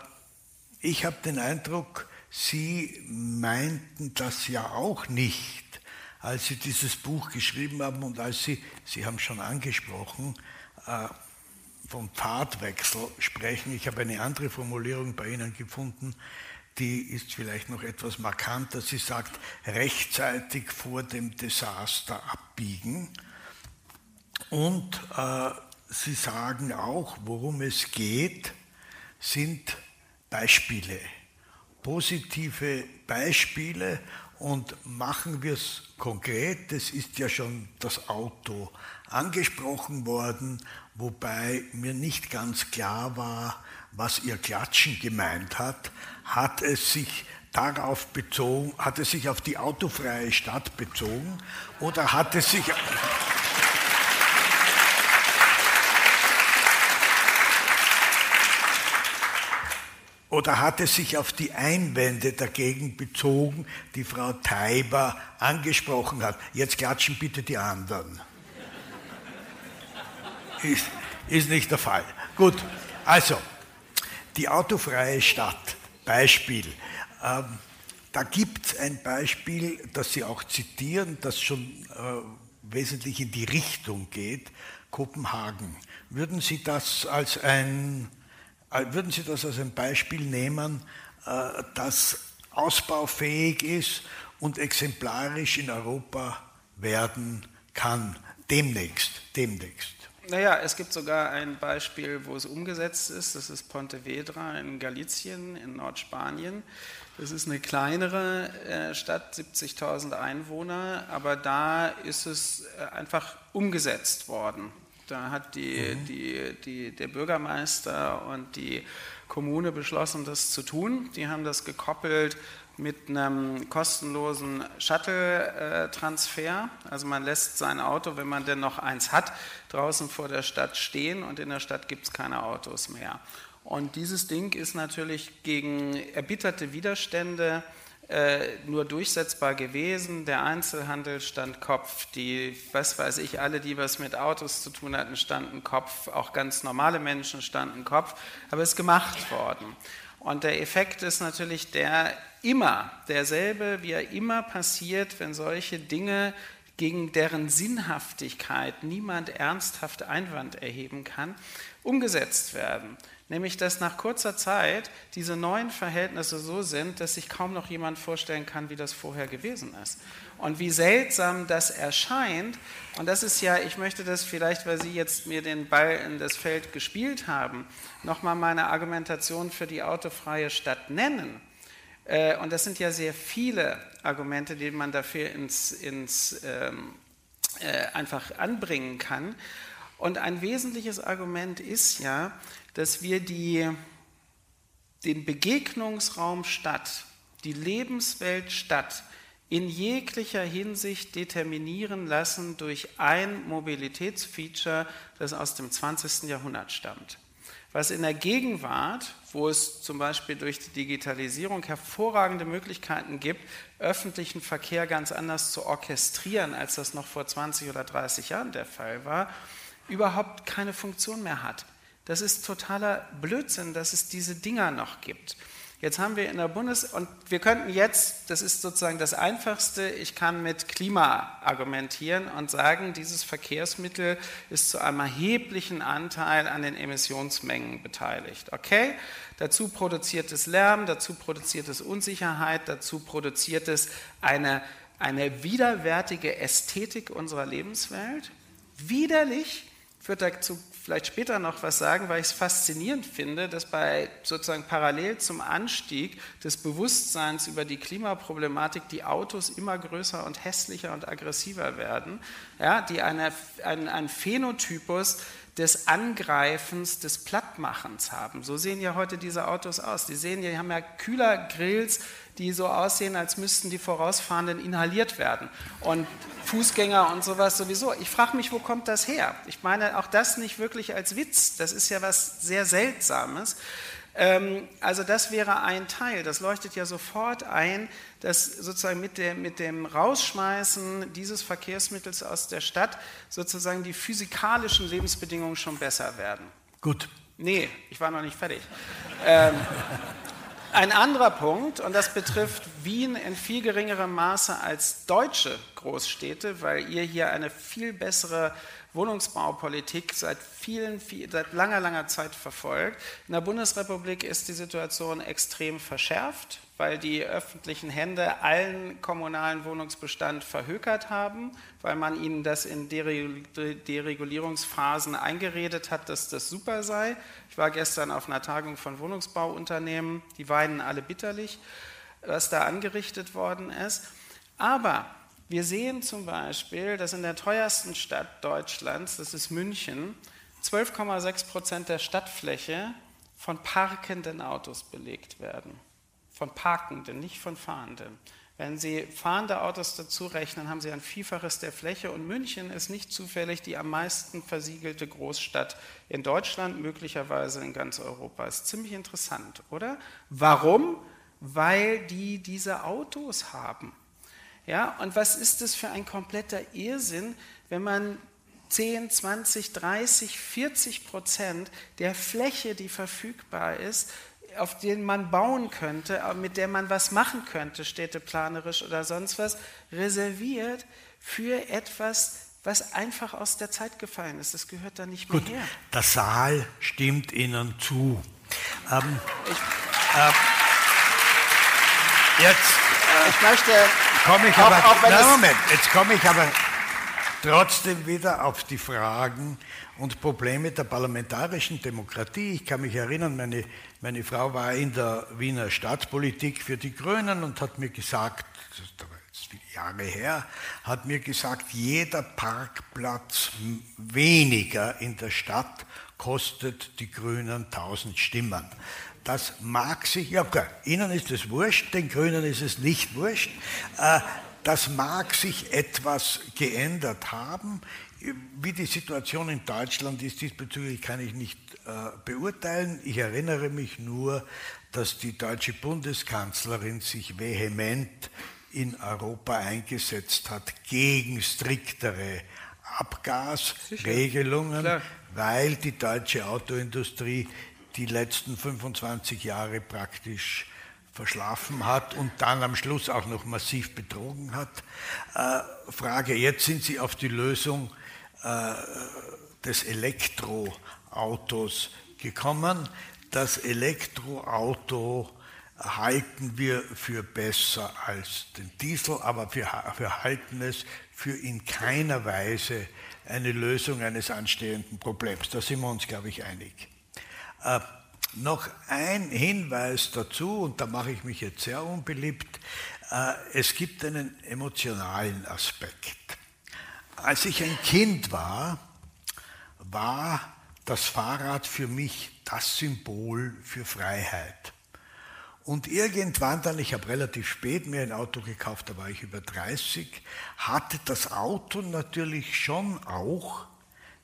ich habe den Eindruck, Sie meinten das ja auch nicht, als Sie dieses Buch geschrieben haben und als Sie, Sie haben schon angesprochen, äh, vom Pfadwechsel sprechen. Ich habe eine andere Formulierung bei Ihnen gefunden, die ist vielleicht noch etwas markanter. Sie sagt, rechtzeitig vor dem Desaster abbiegen. Und äh, Sie sagen auch, worum es geht, sind Beispiele, positive Beispiele und machen wir es konkret. Es ist ja schon das Auto angesprochen worden, wobei mir nicht ganz klar war, was ihr Klatschen gemeint hat. Hat es sich darauf bezogen, hat es sich auf die autofreie Stadt bezogen oder hat es sich Oder hat es sich auf die Einwände dagegen bezogen, die Frau Teiber angesprochen hat? Jetzt klatschen bitte die anderen. Ist, ist nicht der Fall. Gut, also, die autofreie Stadt, Beispiel. Ähm, da gibt es ein Beispiel, das Sie auch zitieren, das schon äh, wesentlich in die Richtung geht, Kopenhagen. Würden Sie das als ein würden Sie das als ein Beispiel nehmen, äh, das ausbaufähig ist und exemplarisch in Europa werden kann, demnächst, demnächst? Naja, es gibt sogar ein Beispiel, wo es umgesetzt ist. Das ist Pontevedra in Galicien, in Nordspanien. Das ist eine kleinere äh, Stadt, 70.000 Einwohner, aber da ist es einfach umgesetzt worden. Da hat die, mhm. die, die, der Bürgermeister und die Kommune beschlossen, das zu tun. Die haben das gekoppelt mit einem kostenlosen Shuttle-Transfer. Also man lässt sein Auto, wenn man denn noch eins hat, draußen vor der Stadt stehen und in der Stadt gibt es keine Autos mehr. Und dieses Ding ist natürlich gegen erbitterte Widerstände nur durchsetzbar gewesen. Der Einzelhandel stand Kopf, die, was weiß ich, alle, die was mit Autos zu tun hatten, standen Kopf, auch ganz normale Menschen standen Kopf, aber es ist gemacht worden. Und der Effekt ist natürlich der immer derselbe, wie er immer passiert, wenn solche Dinge gegen deren Sinnhaftigkeit niemand ernsthaft Einwand erheben kann, umgesetzt werden nämlich dass nach kurzer Zeit diese neuen Verhältnisse so sind, dass sich kaum noch jemand vorstellen kann, wie das vorher gewesen ist. Und wie seltsam das erscheint, und das ist ja, ich möchte das vielleicht, weil Sie jetzt mir den Ball in das Feld gespielt haben, nochmal meine Argumentation für die autofreie Stadt nennen. Äh, und das sind ja sehr viele Argumente, die man dafür ins, ins ähm, äh, einfach anbringen kann. Und ein wesentliches Argument ist ja, dass wir die, den Begegnungsraum Stadt, die Lebenswelt Stadt in jeglicher Hinsicht determinieren lassen durch ein Mobilitätsfeature, das aus dem 20. Jahrhundert stammt. Was in der Gegenwart, wo es zum Beispiel durch die Digitalisierung hervorragende Möglichkeiten gibt, öffentlichen Verkehr ganz anders zu orchestrieren, als das noch vor 20 oder 30 Jahren der Fall war, überhaupt keine Funktion mehr hat. Das ist totaler Blödsinn, dass es diese Dinger noch gibt. Jetzt haben wir in der Bundes- und wir könnten jetzt, das ist sozusagen das Einfachste, ich kann mit Klima argumentieren und sagen, dieses Verkehrsmittel ist zu einem erheblichen Anteil an den Emissionsmengen beteiligt. Okay? Dazu produziert es Lärm, dazu produziert es Unsicherheit, dazu produziert es eine, eine widerwärtige Ästhetik unserer Lebenswelt. Widerlich führt dazu vielleicht später noch was sagen, weil ich es faszinierend finde, dass bei sozusagen parallel zum Anstieg des Bewusstseins über die Klimaproblematik die Autos immer größer und hässlicher und aggressiver werden, ja, die eine, ein, ein Phänotypus des Angreifens, des Plattmachens haben. So sehen ja heute diese Autos aus. Die sehen, die haben ja Kühlergrills, die so aussehen, als müssten die Vorausfahrenden inhaliert werden. Und Fußgänger und sowas sowieso. Ich frage mich, wo kommt das her? Ich meine auch das nicht wirklich als Witz. Das ist ja was sehr Seltsames. Ähm, also das wäre ein Teil. Das leuchtet ja sofort ein, dass sozusagen mit dem, mit dem Rausschmeißen dieses Verkehrsmittels aus der Stadt sozusagen die physikalischen Lebensbedingungen schon besser werden. Gut. Nee, ich war noch nicht fertig. Ähm, ein anderer Punkt, und das betrifft Wien in viel geringerem Maße als deutsche Großstädte, weil ihr hier eine viel bessere Wohnungsbaupolitik seit vielen, viel, seit langer, langer Zeit verfolgt. In der Bundesrepublik ist die Situation extrem verschärft weil die öffentlichen Hände allen kommunalen Wohnungsbestand verhökert haben, weil man ihnen das in Deregulierungsphasen eingeredet hat, dass das super sei. Ich war gestern auf einer Tagung von Wohnungsbauunternehmen, die weinen alle bitterlich, was da angerichtet worden ist. Aber wir sehen zum Beispiel, dass in der teuersten Stadt Deutschlands, das ist München, 12,6 Prozent der Stadtfläche von parkenden Autos belegt werden von Parkenden, nicht von Fahrenden. Wenn Sie fahrende Autos dazu rechnen, haben Sie ein Vielfaches der Fläche und München ist nicht zufällig die am meisten versiegelte Großstadt in Deutschland, möglicherweise in ganz Europa. Ist ziemlich interessant, oder? Warum? Weil die diese Autos haben. Ja, und was ist das für ein kompletter Irrsinn, wenn man 10, 20, 30, 40 Prozent der Fläche, die verfügbar ist, auf denen man bauen könnte, mit der man was machen könnte, städteplanerisch oder sonst was, reserviert für etwas, was einfach aus der Zeit gefallen ist. Das gehört da nicht mehr Gut, her. Der Saal stimmt Ihnen zu. Ähm, ich, äh, jetzt ich möchte komme ich auch, aber, auch na, Moment, jetzt komme ich aber trotzdem wieder auf die Fragen und Probleme der parlamentarischen Demokratie. Ich kann mich erinnern, meine, meine Frau war in der Wiener Stadtpolitik für die Grünen und hat mir gesagt, das ist viele Jahre her, hat mir gesagt, jeder Parkplatz weniger in der Stadt kostet die Grünen 1000 Stimmen. Das mag sich, ja klar, Ihnen ist es wurscht, den Grünen ist es nicht wurscht. Äh, das mag sich etwas geändert haben. Wie die Situation in Deutschland ist, diesbezüglich kann ich nicht äh, beurteilen. Ich erinnere mich nur, dass die deutsche Bundeskanzlerin sich vehement in Europa eingesetzt hat gegen striktere Abgasregelungen, weil die deutsche Autoindustrie die letzten 25 Jahre praktisch verschlafen hat und dann am Schluss auch noch massiv betrogen hat. Äh, Frage, jetzt sind Sie auf die Lösung äh, des Elektroautos gekommen. Das Elektroauto halten wir für besser als den Diesel, aber wir, wir halten es für in keiner Weise eine Lösung eines anstehenden Problems. Da sind wir uns, glaube ich, einig. Äh, noch ein Hinweis dazu, und da mache ich mich jetzt sehr unbeliebt. Äh, es gibt einen emotionalen Aspekt. Als ich ein Kind war, war das Fahrrad für mich das Symbol für Freiheit. Und irgendwann dann, ich habe relativ spät mir ein Auto gekauft, da war ich über 30, hatte das Auto natürlich schon auch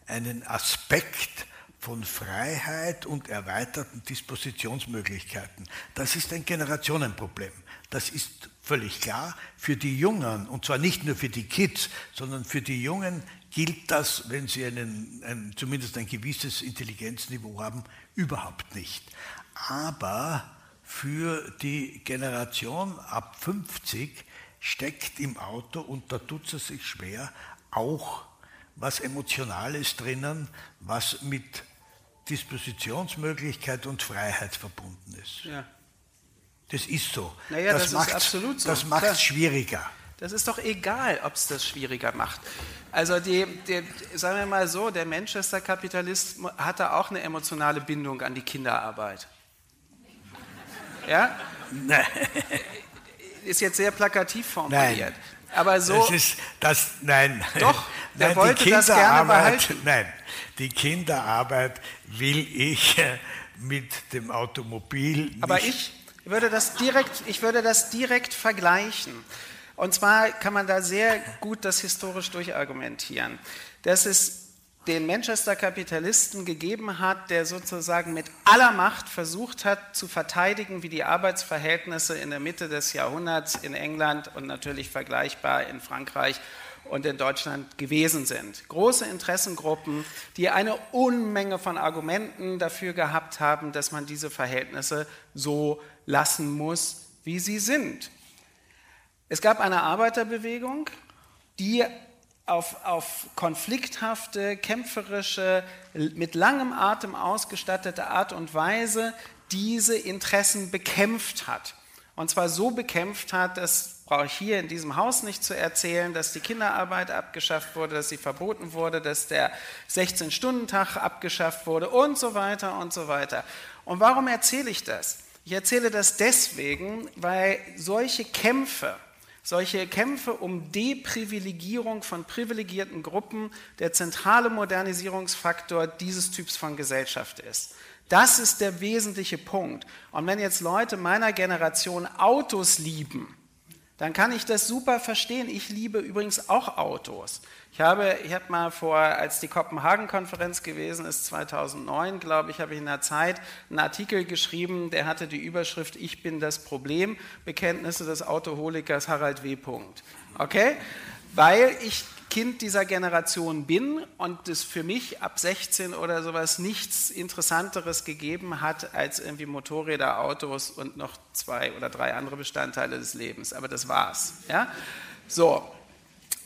einen Aspekt von Freiheit und erweiterten Dispositionsmöglichkeiten. Das ist ein Generationenproblem. Das ist völlig klar. Für die Jungen, und zwar nicht nur für die Kids, sondern für die Jungen gilt das, wenn sie einen, ein, zumindest ein gewisses Intelligenzniveau haben, überhaupt nicht. Aber für die Generation ab 50 steckt im Auto, und da tut es sich schwer, auch was Emotionales drinnen, was mit Dispositionsmöglichkeit und Freiheit verbunden ist. Ja. Das ist so. Naja, das, das ist absolut so. Das macht es schwieriger. Das ist doch egal, ob es das schwieriger macht. Also die, die, sagen wir mal so, der Manchester-Kapitalist hatte auch eine emotionale Bindung an die Kinderarbeit. Ja? Nein. Ist jetzt sehr plakativ formuliert. Nein. Aber so. Das ist das, nein. Doch, der nein, wollte das gerne behalten. Nein, die Kinderarbeit will ich mit dem Automobil. Aber ich würde das direkt, ich würde das direkt vergleichen. Und zwar kann man da sehr gut das historisch durchargumentieren. Dass es den Manchester-Kapitalisten gegeben hat, der sozusagen mit aller Macht versucht hat zu verteidigen, wie die Arbeitsverhältnisse in der Mitte des Jahrhunderts in England und natürlich vergleichbar in Frankreich und in Deutschland gewesen sind. Große Interessengruppen, die eine Unmenge von Argumenten dafür gehabt haben, dass man diese Verhältnisse so lassen muss, wie sie sind. Es gab eine Arbeiterbewegung, die auf, auf konflikthafte, kämpferische, mit langem Atem ausgestattete Art und Weise diese Interessen bekämpft hat. Und zwar so bekämpft hat, das brauche ich hier in diesem Haus nicht zu erzählen, dass die Kinderarbeit abgeschafft wurde, dass sie verboten wurde, dass der 16-Stunden-Tag abgeschafft wurde und so weiter und so weiter. Und warum erzähle ich das? Ich erzähle das deswegen, weil solche Kämpfe, solche Kämpfe um Deprivilegierung von privilegierten Gruppen der zentrale Modernisierungsfaktor dieses Typs von Gesellschaft ist. Das ist der wesentliche Punkt. Und wenn jetzt Leute meiner Generation Autos lieben, dann kann ich das super verstehen. Ich liebe übrigens auch Autos. Ich habe, ich habe mal vor, als die Kopenhagen-Konferenz gewesen ist, 2009, glaube ich, habe ich in der Zeit einen Artikel geschrieben, der hatte die Überschrift Ich bin das Problem, Bekenntnisse des Autoholikers Harald W. Okay? Weil ich Kind dieser Generation bin und es für mich ab 16 oder sowas nichts Interessanteres gegeben hat als irgendwie Motorräder, Autos und noch zwei oder drei andere Bestandteile des Lebens. Aber das war's. Ja? So.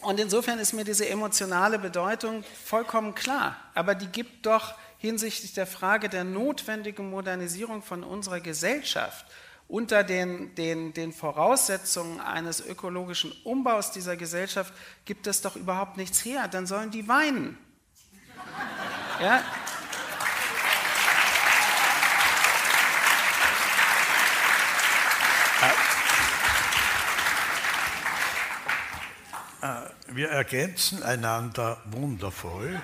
Und insofern ist mir diese emotionale Bedeutung vollkommen klar. Aber die gibt doch hinsichtlich der Frage der notwendigen Modernisierung von unserer Gesellschaft unter den, den, den Voraussetzungen eines ökologischen Umbaus dieser Gesellschaft gibt es doch überhaupt nichts her. Dann sollen die weinen. Ja? Äh, wir ergänzen einander wundervoll,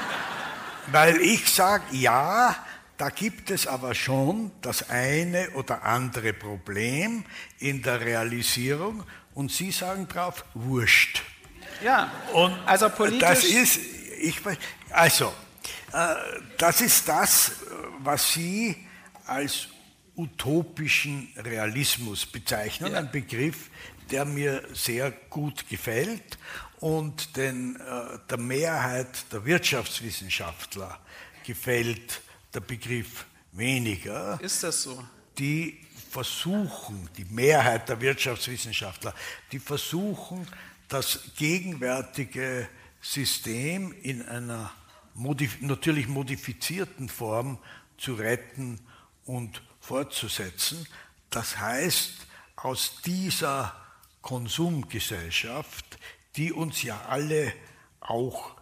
weil ich sage, ja, da gibt es aber schon das eine oder andere Problem in der Realisierung und Sie sagen drauf, wurscht. Ja, und also politisch. Das ist, ich, also, äh, das ist das, was Sie als utopischen Realismus bezeichnen, ja. ein Begriff, der mir sehr gut gefällt und den, äh, der Mehrheit der Wirtschaftswissenschaftler gefällt der Begriff weniger. Ist das so? Die versuchen, die Mehrheit der Wirtschaftswissenschaftler, die versuchen, das gegenwärtige System in einer modif natürlich modifizierten Form zu retten und fortzusetzen. Das heißt, aus dieser Konsumgesellschaft, die uns ja alle auch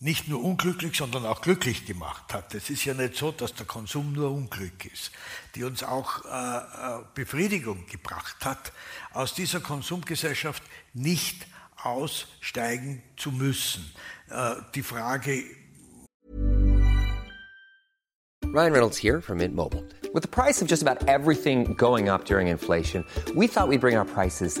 nicht nur unglücklich, sondern auch glücklich gemacht hat. Es ist ja nicht so, dass der Konsum nur Unglück ist, die uns auch äh, äh, Befriedigung gebracht hat, aus dieser Konsumgesellschaft nicht aussteigen zu müssen. Äh, die Frage Ryan Reynolds here from Mint Mobile. With the price of just about everything going up during inflation, we thought we'd bring our prices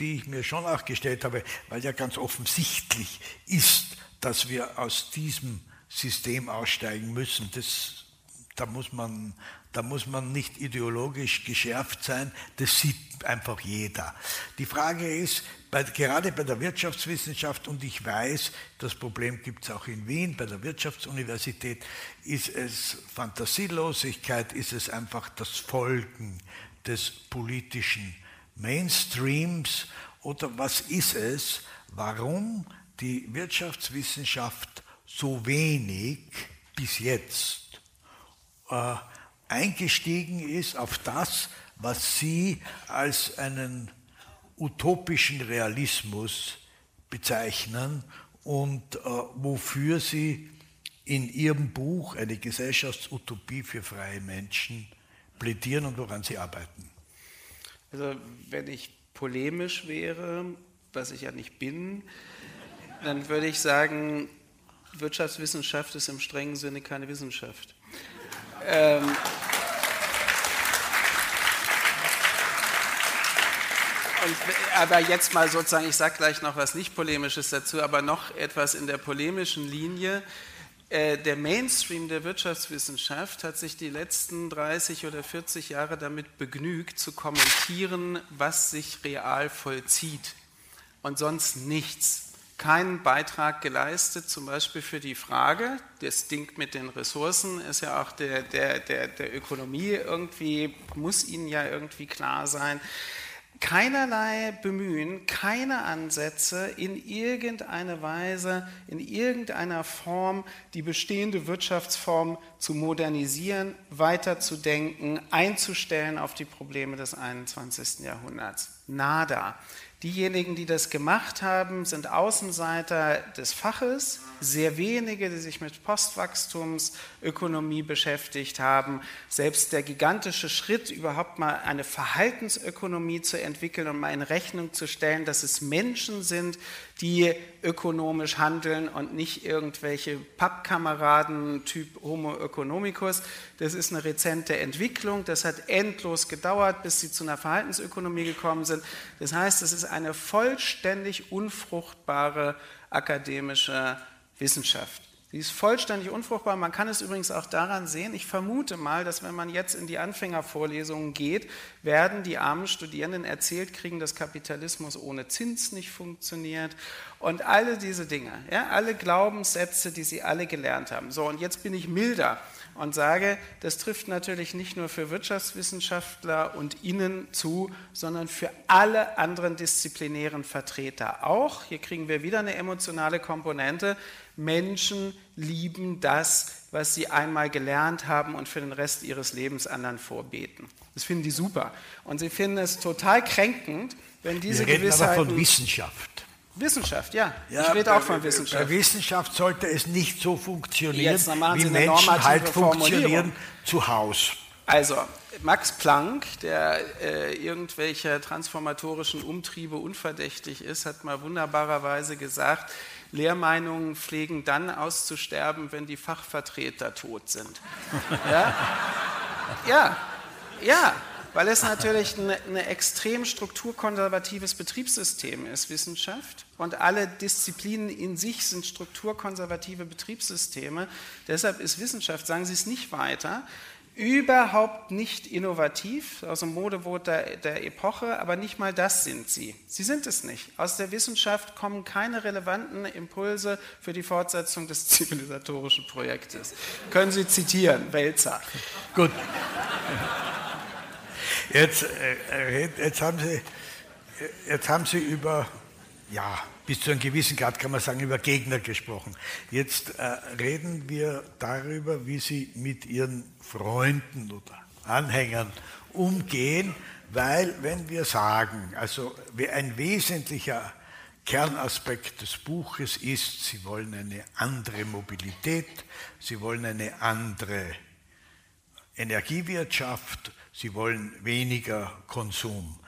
die ich mir schon auch gestellt habe, weil ja ganz offensichtlich ist, dass wir aus diesem System aussteigen müssen. Das, da, muss man, da muss man nicht ideologisch geschärft sein, das sieht einfach jeder. Die Frage ist, bei, gerade bei der Wirtschaftswissenschaft, und ich weiß, das Problem gibt es auch in Wien, bei der Wirtschaftsuniversität, ist es Fantasielosigkeit, ist es einfach das Folgen des politischen Mainstreams oder was ist es, warum die Wirtschaftswissenschaft so wenig bis jetzt äh, eingestiegen ist auf das, was sie als einen utopischen Realismus bezeichnen und äh, wofür sie in ihrem Buch eine Gesellschaftsutopie für freie Menschen plädieren und woran sie arbeiten. Also wenn ich polemisch wäre, was ich ja nicht bin, dann würde ich sagen, Wirtschaftswissenschaft ist im strengen Sinne keine Wissenschaft. Ähm, und, aber jetzt mal sozusagen, ich sage gleich noch was nicht polemisches dazu, aber noch etwas in der polemischen Linie. Äh, der Mainstream der Wirtschaftswissenschaft hat sich die letzten 30 oder 40 Jahre damit begnügt, zu kommentieren, was sich real vollzieht und sonst nichts. Keinen Beitrag geleistet, zum Beispiel für die Frage, das Ding mit den Ressourcen ist ja auch der, der, der, der Ökonomie irgendwie, muss Ihnen ja irgendwie klar sein keinerlei Bemühen, keine Ansätze in irgendeiner Weise, in irgendeiner Form die bestehende Wirtschaftsform zu modernisieren, weiterzudenken, einzustellen auf die Probleme des 21. Jahrhunderts. Nada. Diejenigen, die das gemacht haben, sind Außenseiter des Faches, sehr wenige, die sich mit Postwachstumsökonomie beschäftigt haben. Selbst der gigantische Schritt, überhaupt mal eine Verhaltensökonomie zu entwickeln und mal in Rechnung zu stellen, dass es Menschen sind, die ökonomisch handeln und nicht irgendwelche Pappkameraden Typ Homo economicus. Das ist eine rezente Entwicklung. Das hat endlos gedauert, bis sie zu einer Verhaltensökonomie gekommen sind. Das heißt, es ist eine vollständig unfruchtbare akademische Wissenschaft. Sie ist vollständig unfruchtbar. Man kann es übrigens auch daran sehen, ich vermute mal, dass wenn man jetzt in die Anfängervorlesungen geht, werden die armen Studierenden erzählt kriegen, dass Kapitalismus ohne Zins nicht funktioniert und alle diese Dinge, ja, alle Glaubenssätze, die sie alle gelernt haben. So, und jetzt bin ich milder und sage, das trifft natürlich nicht nur für Wirtschaftswissenschaftler und Ihnen zu, sondern für alle anderen disziplinären Vertreter auch. Hier kriegen wir wieder eine emotionale Komponente. Menschen lieben das, was sie einmal gelernt haben und für den Rest ihres Lebens anderen vorbeten. Das finden die super. Und sie finden es total kränkend, wenn diese Wir reden Gewissheiten... aber von Wissenschaft. Wissenschaft, ja. Ja, ich rede bei- auch von Wissenschaft. Bei Wissenschaft sollte es nicht so funktionieren, Jetzt, wie Menschen halt funktionieren zu Hause. Also, Max Planck, der äh, irgendwelcher transformatorischen Umtriebe unverdächtig ist, hat mal wunderbarerweise gesagt, Lehrmeinungen pflegen dann auszusterben, wenn die Fachvertreter tot sind. ja? ja, ja, weil es natürlich ein eine extrem strukturkonservatives Betriebssystem ist, Wissenschaft. Und alle Disziplinen in sich sind strukturkonservative Betriebssysteme. Deshalb ist Wissenschaft, sagen Sie es nicht weiter, überhaupt nicht innovativ, aus dem Modewort der, der Epoche, aber nicht mal das sind sie. Sie sind es nicht. Aus der Wissenschaft kommen keine relevanten Impulse für die Fortsetzung des zivilisatorischen Projektes. Können Sie zitieren, Welzer. Gut. Jetzt, äh, jetzt, haben Sie, jetzt haben Sie über, ja, bis zu einem gewissen Grad kann man sagen, über Gegner gesprochen. Jetzt äh, reden wir darüber, wie Sie mit Ihren Freunden oder Anhängern umgehen, weil wenn wir sagen, also ein wesentlicher Kernaspekt des Buches ist, Sie wollen eine andere Mobilität, Sie wollen eine andere Energiewirtschaft, Sie wollen weniger Konsum.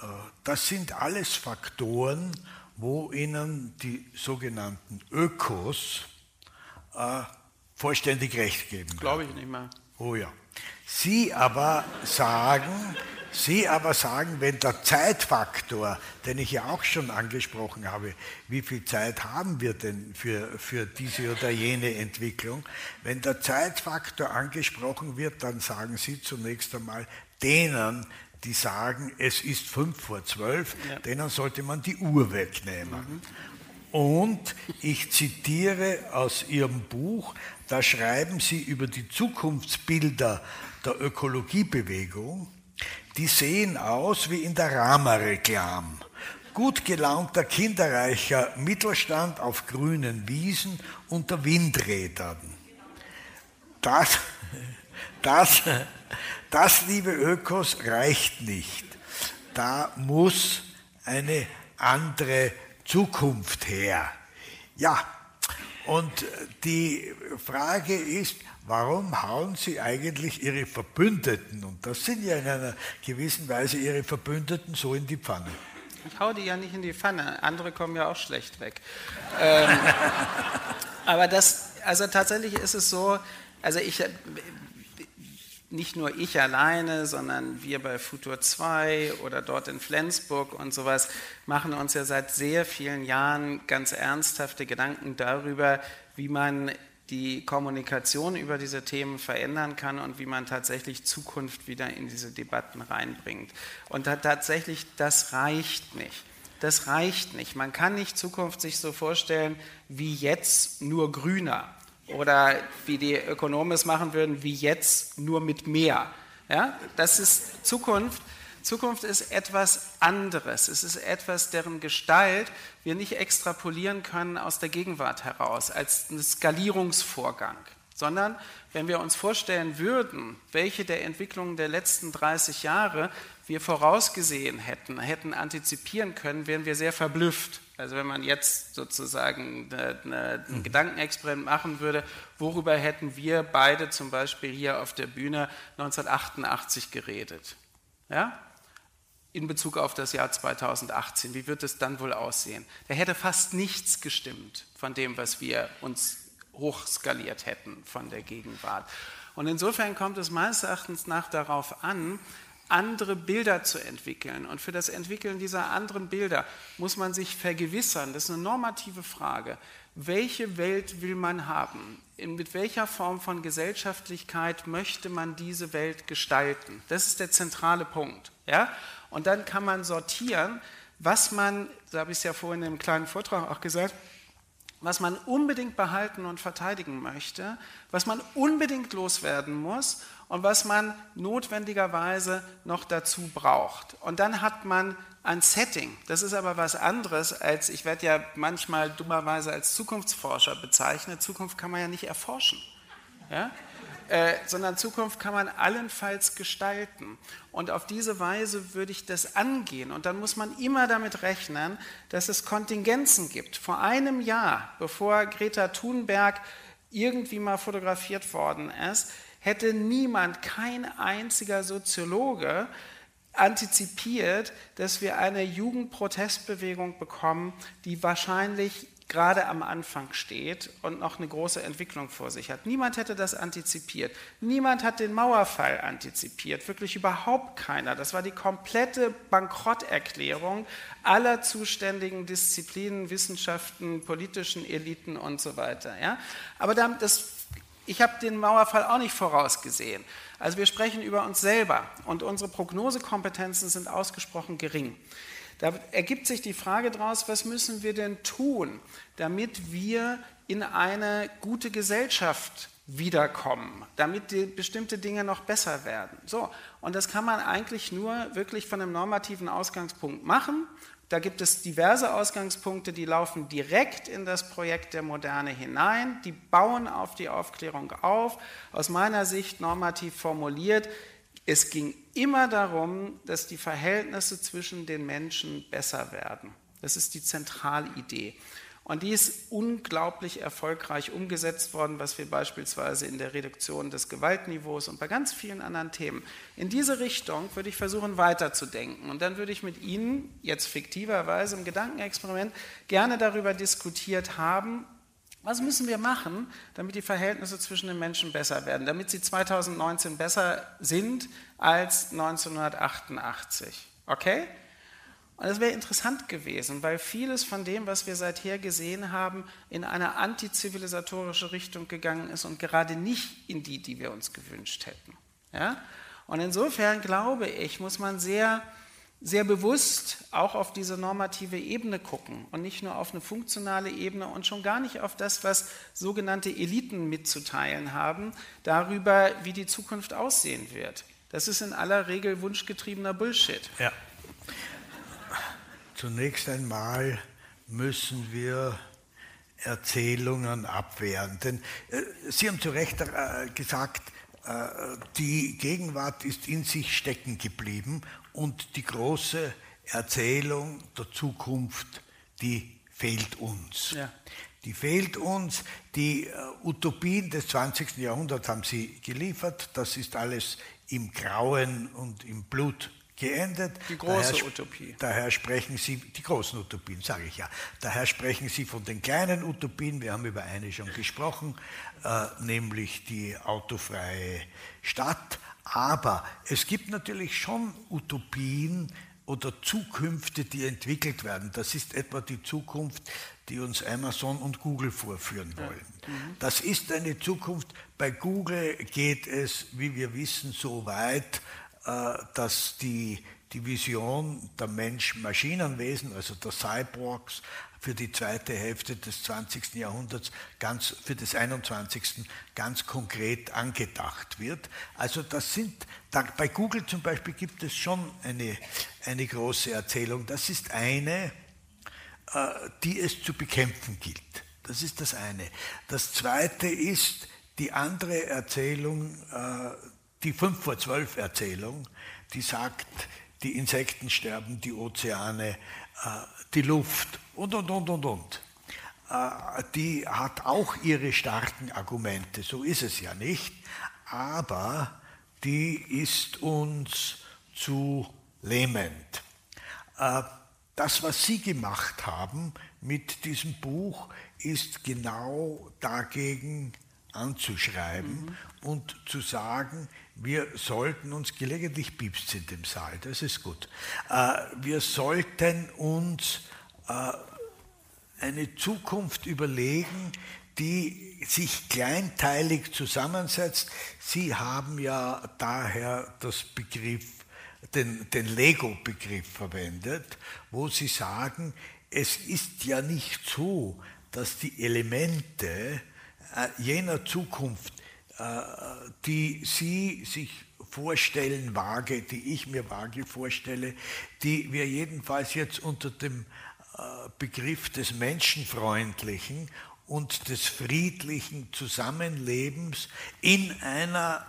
Äh, das sind alles Faktoren, wo Ihnen die sogenannten Ökos äh, vollständig recht geben. Glaube ich nicht mehr. Oh ja. Sie aber sagen, Sie aber sagen, wenn der Zeitfaktor, den ich ja auch schon angesprochen habe, wie viel Zeit haben wir denn für, für diese oder jene Entwicklung, wenn der Zeitfaktor angesprochen wird, dann sagen Sie zunächst einmal denen, die sagen, es ist fünf vor zwölf, ja. denen sollte man die Uhr wegnehmen. Mhm. Und ich zitiere aus Ihrem Buch, da schreiben Sie über die Zukunftsbilder der Ökologiebewegung, die sehen aus wie in der Rama-Reklam. Gut gelaunter, kinderreicher Mittelstand auf grünen Wiesen unter Windrädern. Das, das, das, liebe Ökos, reicht nicht. Da muss eine andere Zukunft her. Ja, und die Frage ist, warum hauen Sie eigentlich Ihre Verbündeten, und das sind ja in einer gewissen Weise Ihre Verbündeten, so in die Pfanne? Ich hau die ja nicht in die Pfanne, andere kommen ja auch schlecht weg. ähm, aber das, also tatsächlich ist es so, also ich, nicht nur ich alleine, sondern wir bei Futur 2 oder dort in Flensburg und sowas machen uns ja seit sehr vielen Jahren ganz ernsthafte Gedanken darüber, wie man die Kommunikation über diese Themen verändern kann und wie man tatsächlich Zukunft wieder in diese Debatten reinbringt. Und tatsächlich, das reicht nicht. Das reicht nicht. Man kann nicht Zukunft sich so vorstellen wie jetzt nur grüner oder wie die Ökonomen es machen würden, wie jetzt nur mit mehr. Ja? Das ist Zukunft. Zukunft ist etwas anderes. Es ist etwas, deren Gestalt wir nicht extrapolieren können aus der Gegenwart heraus, als einen Skalierungsvorgang, sondern wenn wir uns vorstellen würden, welche der Entwicklungen der letzten 30 Jahre wir vorausgesehen hätten, hätten antizipieren können, wären wir sehr verblüfft. Also wenn man jetzt sozusagen eine, eine, ein mhm. Gedankenexperiment machen würde, worüber hätten wir beide zum Beispiel hier auf der Bühne 1988 geredet? Ja? In Bezug auf das Jahr 2018, wie wird es dann wohl aussehen? Da hätte fast nichts gestimmt von dem, was wir uns hochskaliert hätten von der Gegenwart. Und insofern kommt es meines Erachtens nach darauf an, andere Bilder zu entwickeln. Und für das Entwickeln dieser anderen Bilder muss man sich vergewissern, das ist eine normative Frage, welche Welt will man haben? Mit welcher Form von Gesellschaftlichkeit möchte man diese Welt gestalten? Das ist der zentrale Punkt. Ja? Und dann kann man sortieren, was man, so habe ich es ja vorhin im kleinen Vortrag auch gesagt, was man unbedingt behalten und verteidigen möchte, was man unbedingt loswerden muss und was man notwendigerweise noch dazu braucht. Und dann hat man ein Setting. Das ist aber was anderes als, ich werde ja manchmal dummerweise als Zukunftsforscher bezeichnet. Zukunft kann man ja nicht erforschen. Ja? Äh, sondern Zukunft kann man allenfalls gestalten. Und auf diese Weise würde ich das angehen. Und dann muss man immer damit rechnen, dass es Kontingenzen gibt. Vor einem Jahr, bevor Greta Thunberg irgendwie mal fotografiert worden ist, hätte niemand, kein einziger Soziologe antizipiert, dass wir eine Jugendprotestbewegung bekommen, die wahrscheinlich gerade am Anfang steht und noch eine große Entwicklung vor sich hat. Niemand hätte das antizipiert. Niemand hat den Mauerfall antizipiert. Wirklich überhaupt keiner. Das war die komplette Bankrotterklärung aller zuständigen Disziplinen, Wissenschaften, politischen Eliten und so weiter. Ja? Aber das, ich habe den Mauerfall auch nicht vorausgesehen. Also wir sprechen über uns selber und unsere Prognosekompetenzen sind ausgesprochen gering. Da ergibt sich die Frage daraus, was müssen wir denn tun, damit wir in eine gute Gesellschaft wiederkommen, damit bestimmte Dinge noch besser werden. So, und das kann man eigentlich nur wirklich von einem normativen Ausgangspunkt machen. Da gibt es diverse Ausgangspunkte, die laufen direkt in das Projekt der Moderne hinein, die bauen auf die Aufklärung auf. Aus meiner Sicht normativ formuliert es ging immer darum, dass die Verhältnisse zwischen den Menschen besser werden. Das ist die zentrale Idee. Und die ist unglaublich erfolgreich umgesetzt worden, was wir beispielsweise in der Reduktion des Gewaltniveaus und bei ganz vielen anderen Themen. In diese Richtung würde ich versuchen weiterzudenken. Und dann würde ich mit Ihnen jetzt fiktiverweise im Gedankenexperiment gerne darüber diskutiert haben, was müssen wir machen, damit die Verhältnisse zwischen den Menschen besser werden, damit sie 2019 besser sind als 1988. Okay? Und das wäre interessant gewesen, weil vieles von dem, was wir seither gesehen haben, in eine antizivilisatorische Richtung gegangen ist und gerade nicht in die, die wir uns gewünscht hätten. Ja? Und insofern glaube ich, muss man sehr sehr bewusst auch auf diese normative Ebene gucken und nicht nur auf eine funktionale Ebene und schon gar nicht auf das, was sogenannte Eliten mitzuteilen haben, darüber, wie die Zukunft aussehen wird. Das ist in aller Regel wunschgetriebener Bullshit. Ja. Zunächst einmal müssen wir Erzählungen abwehren. Denn äh, Sie haben zu Recht äh, gesagt, äh, die Gegenwart ist in sich stecken geblieben und die große Erzählung der Zukunft, die fehlt uns. Ja. Die fehlt uns. Die äh, Utopien des 20. Jahrhunderts haben Sie geliefert. Das ist alles im Grauen und im Blut geendet. Die große daher, Utopie. Daher sprechen Sie, die großen Utopien, sage ich ja. Daher sprechen Sie von den kleinen Utopien. Wir haben über eine schon gesprochen, äh, nämlich die autofreie Stadt. Aber es gibt natürlich schon Utopien oder Zukünfte, die entwickelt werden. Das ist etwa die Zukunft, die uns Amazon und Google vorführen wollen. Mhm. Das ist eine Zukunft. Bei Google geht es, wie wir wissen, so weit, äh, dass die, die Vision der Mensch-Maschinenwesen, also der Cyborgs, für die zweite Hälfte des 20. Jahrhunderts, ganz, für das 21. ganz konkret angedacht wird. Also das sind, bei Google zum Beispiel gibt es schon eine, eine große Erzählung. Das ist eine, äh, die es zu bekämpfen gilt. Das ist das eine. Das zweite ist die andere Erzählung, äh, die 5 vor 12 Erzählung, die sagt, die Insekten sterben, die Ozeane, die Luft und, und, und, und, und. Äh, die hat auch ihre starken Argumente, so ist es ja nicht, aber die ist uns zu lähmend. Äh, das, was Sie gemacht haben mit diesem Buch, ist genau dagegen anzuschreiben mhm. und zu sagen, wir sollten uns, gelegentlich piepst in dem Saal, das ist gut, äh, wir sollten uns äh, eine Zukunft überlegen, die sich kleinteilig zusammensetzt. Sie haben ja daher das Begriff, den, den Lego-Begriff verwendet, wo Sie sagen, es ist ja nicht so, dass die Elemente äh, jener Zukunft, die Sie sich vorstellen wage, die ich mir vage vorstelle, die wir jedenfalls jetzt unter dem äh, Begriff des Menschenfreundlichen und des friedlichen Zusammenlebens in einer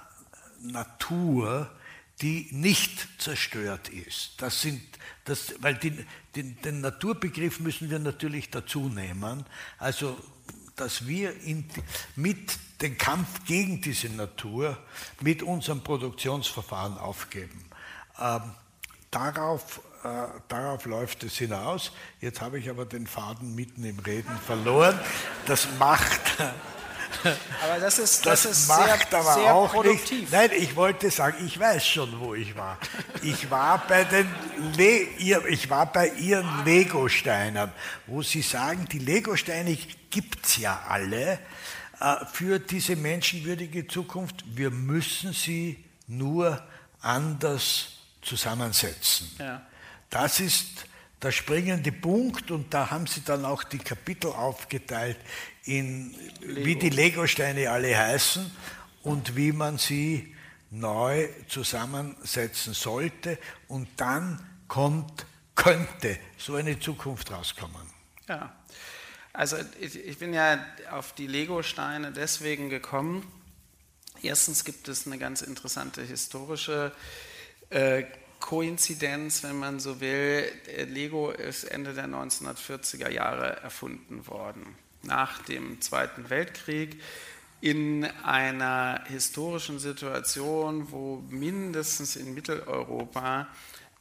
Natur, die nicht zerstört ist. Das sind, das, weil die, den, den Naturbegriff müssen wir natürlich dazu nehmen. Also dass wir in, mit dem Kampf gegen diese Natur mit unserem Produktionsverfahren aufgeben. Ähm, darauf, äh, darauf läuft es hinaus. Jetzt habe ich aber den Faden mitten im Reden verloren. Das macht. Aber das ist, das, das ist macht sehr, aber sehr auch produktiv. Nicht. Nein, ich wollte sagen, ich weiß schon, wo ich war. Ich war bei den Le ich war bei ihren Legosteinen, wo sie sagen, die Legosteine gibt es ja alle äh, für diese menschenwürdige Zukunft. Wir müssen sie nur anders zusammensetzen. Ja. Das ist der springende Punkt und da haben sie dann auch die Kapitel aufgeteilt in Lego. wie die Legosteine alle heißen und wie man sie neu zusammensetzen sollte und dann kommt, könnte so eine Zukunft rauskommen. Ja. Also ich, ich bin ja auf die Lego-Steine deswegen gekommen. Erstens gibt es eine ganz interessante historische äh, Koinzidenz, wenn man so will. Lego ist Ende der 1940er Jahre erfunden worden, nach dem Zweiten Weltkrieg in einer historischen Situation, wo mindestens in Mitteleuropa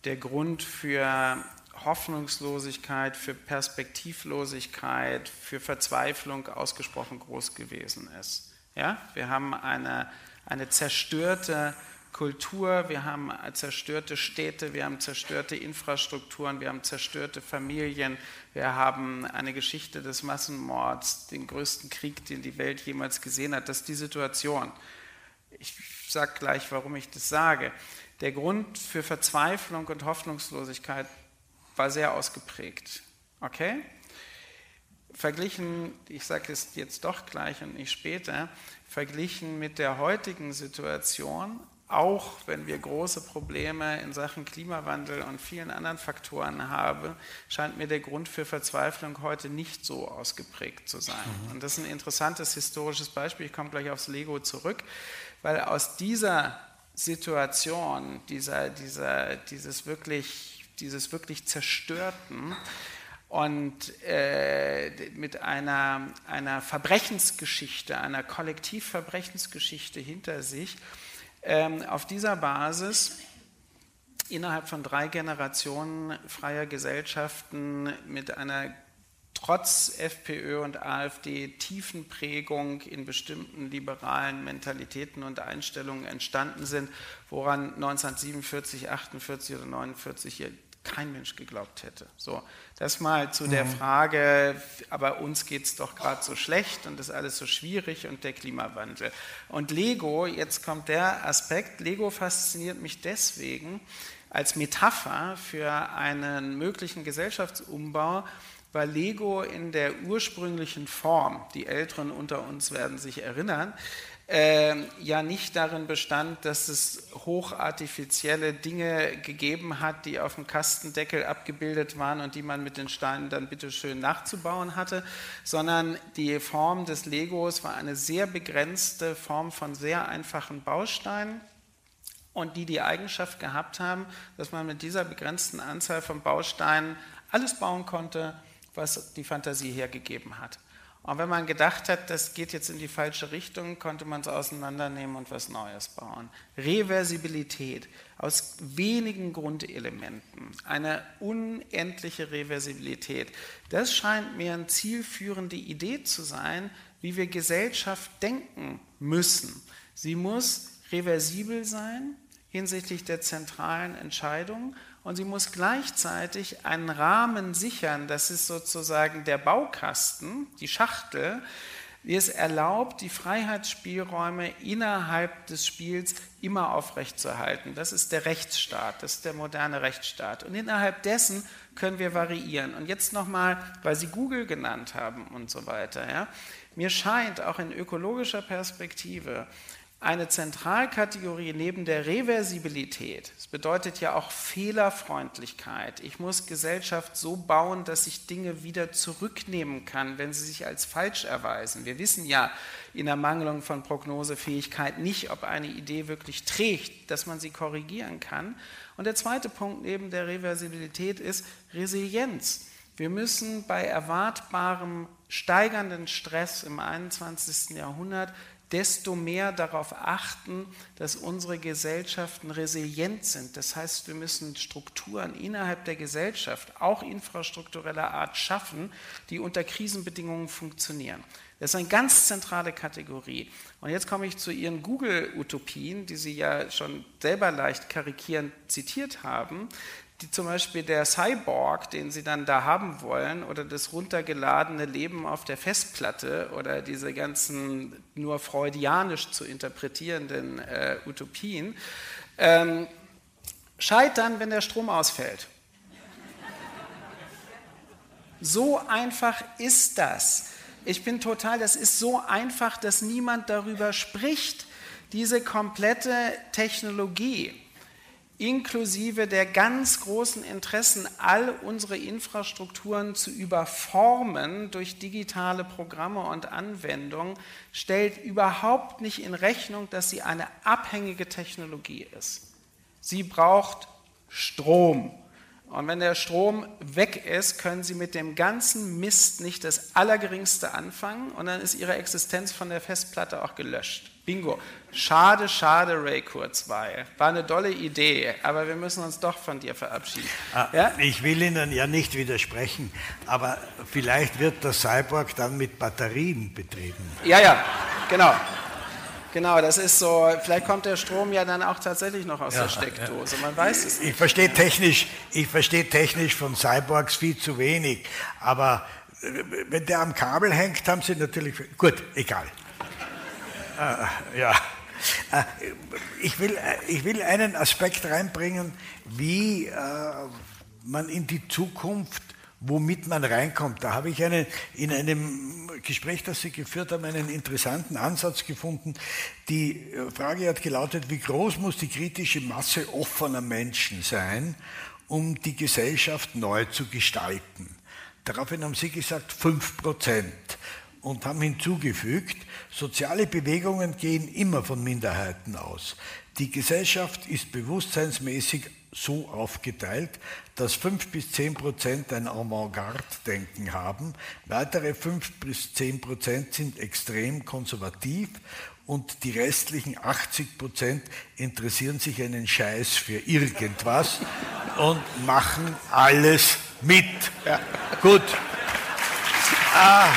der Grund für Hoffnungslosigkeit, für Perspektivlosigkeit, für Verzweiflung ausgesprochen groß gewesen ist. Ja? Wir haben eine, eine zerstörte Kultur, wir haben zerstörte Städte, wir haben zerstörte Infrastrukturen, wir haben zerstörte Familien, wir haben eine Geschichte des Massenmords, den größten Krieg, den die Welt jemals gesehen hat. Das ist die Situation. Ich sage gleich, warum ich das sage. Der Grund für Verzweiflung und Hoffnungslosigkeit war sehr ausgeprägt. Okay? Verglichen, ich sage es jetzt doch gleich und nicht später, verglichen mit der heutigen Situation auch wenn wir große Probleme in Sachen Klimawandel und vielen anderen Faktoren haben, scheint mir der Grund für Verzweiflung heute nicht so ausgeprägt zu sein. Mhm. Und das ist ein interessantes historisches Beispiel. Ich komme gleich aufs Lego zurück, weil aus dieser Situation, dieser, dieser, dieses, wirklich, dieses wirklich Zerstörten, und äh, mit einer, einer Verbrechensgeschichte, einer Kollektivverbrechensgeschichte hinter sich, auf dieser Basis innerhalb von drei Generationen freier Gesellschaften mit einer trotz FPÖ und AfD tiefen Prägung in bestimmten liberalen Mentalitäten und Einstellungen entstanden sind, woran 1947, 48 oder 49 hier kein Mensch geglaubt hätte. So, das mal zu der mhm. Frage, aber uns geht es doch gerade so schlecht und das ist alles so schwierig und der Klimawandel. Und Lego, jetzt kommt der Aspekt, Lego fasziniert mich deswegen als Metapher für einen möglichen Gesellschaftsumbau, weil Lego in der ursprünglichen Form, die Älteren unter uns werden sich erinnern, äh, ja nicht darin bestand, dass es hochartifizielle Dinge gegeben hat, die auf dem Kastendeckel abgebildet waren und die man mit den Steinen dann bitteschön nachzubauen hatte, sondern die Form des Legos war eine sehr begrenzte Form von sehr einfachen Bausteinen und die die Eigenschaft gehabt haben, dass man mit dieser begrenzten Anzahl von Bausteinen alles bauen konnte, was die Fantasie hergegeben hat. Und wenn man gedacht hat, das geht jetzt in die falsche Richtung, konnte man es auseinandernehmen und was Neues bauen. Reversibilität aus wenigen Grundelementen, eine unendliche Reversibilität. Das scheint mir eine zielführende Idee zu sein, wie wir Gesellschaft denken müssen. Sie muss reversibel sein hinsichtlich der zentralen Entscheidungen und sie muss gleichzeitig einen Rahmen sichern, das ist sozusagen der Baukasten, die Schachtel, die es erlaubt, die Freiheitsspielräume innerhalb des Spiels immer aufrechtzuerhalten. Das ist der Rechtsstaat, das ist der moderne Rechtsstaat. Und innerhalb dessen können wir variieren. Und jetzt nochmal, weil Sie Google genannt haben und so weiter. Ja, mir scheint auch in ökologischer Perspektive, eine Zentralkategorie neben der Reversibilität. Das bedeutet ja auch Fehlerfreundlichkeit. Ich muss Gesellschaft so bauen, dass ich Dinge wieder zurücknehmen kann, wenn sie sich als falsch erweisen. Wir wissen ja in der Mangelung von Prognosefähigkeit nicht, ob eine Idee wirklich trägt, dass man sie korrigieren kann. Und der zweite Punkt neben der Reversibilität ist Resilienz. Wir müssen bei erwartbarem steigernden Stress im 21. Jahrhundert desto mehr darauf achten, dass unsere Gesellschaften resilient sind. Das heißt, wir müssen Strukturen innerhalb der Gesellschaft, auch infrastruktureller Art, schaffen, die unter Krisenbedingungen funktionieren. Das ist eine ganz zentrale Kategorie. Und jetzt komme ich zu Ihren Google-Utopien, die Sie ja schon selber leicht karikierend zitiert haben die zum Beispiel der Cyborg, den sie dann da haben wollen, oder das runtergeladene Leben auf der Festplatte oder diese ganzen nur freudianisch zu interpretierenden äh, Utopien, ähm, scheitern, wenn der Strom ausfällt. So einfach ist das. Ich bin total, das ist so einfach, dass niemand darüber spricht. Diese komplette Technologie inklusive der ganz großen Interessen, all unsere Infrastrukturen zu überformen durch digitale Programme und Anwendungen, stellt überhaupt nicht in Rechnung, dass sie eine abhängige Technologie ist. Sie braucht Strom. Und wenn der Strom weg ist, können Sie mit dem ganzen Mist nicht das Allergeringste anfangen und dann ist Ihre Existenz von der Festplatte auch gelöscht. Bingo. Schade, schade, Ray Kurzweil. War eine tolle Idee, aber wir müssen uns doch von dir verabschieden. Ah, ja? Ich will Ihnen ja nicht widersprechen, aber vielleicht wird der Cyborg dann mit Batterien betrieben. Ja, ja, genau. Genau, das ist so, vielleicht kommt der Strom ja dann auch tatsächlich noch aus ja, der Steckdose, man weiß es nicht. Ich verstehe technisch, ich verstehe technisch von Cyborgs viel zu wenig, aber äh, wenn der am Kabel hängt, haben sie natürlich, gut, egal. Äh, ja, äh, ich, will, ich will einen Aspekt reinbringen, wie äh, man in die Zukunft womit man reinkommt. Da habe ich einen, in einem Gespräch, das Sie geführt haben, einen interessanten Ansatz gefunden. Die äh, Frage hat gelautet, wie groß muss die kritische Masse offener Menschen sein, um die Gesellschaft neu zu gestalten? Daraufhin haben Sie gesagt, fünf Prozent und haben hinzugefügt, soziale Bewegungen gehen immer von Minderheiten aus. Die Gesellschaft ist bewusstseinsmäßig so aufgeteilt, dass 5 bis 10 Prozent ein Avantgarde-Denken haben, weitere 5 bis 10 Prozent sind extrem konservativ und die restlichen 80 Prozent interessieren sich einen Scheiß für irgendwas und machen alles mit. Ja. Gut. Ah.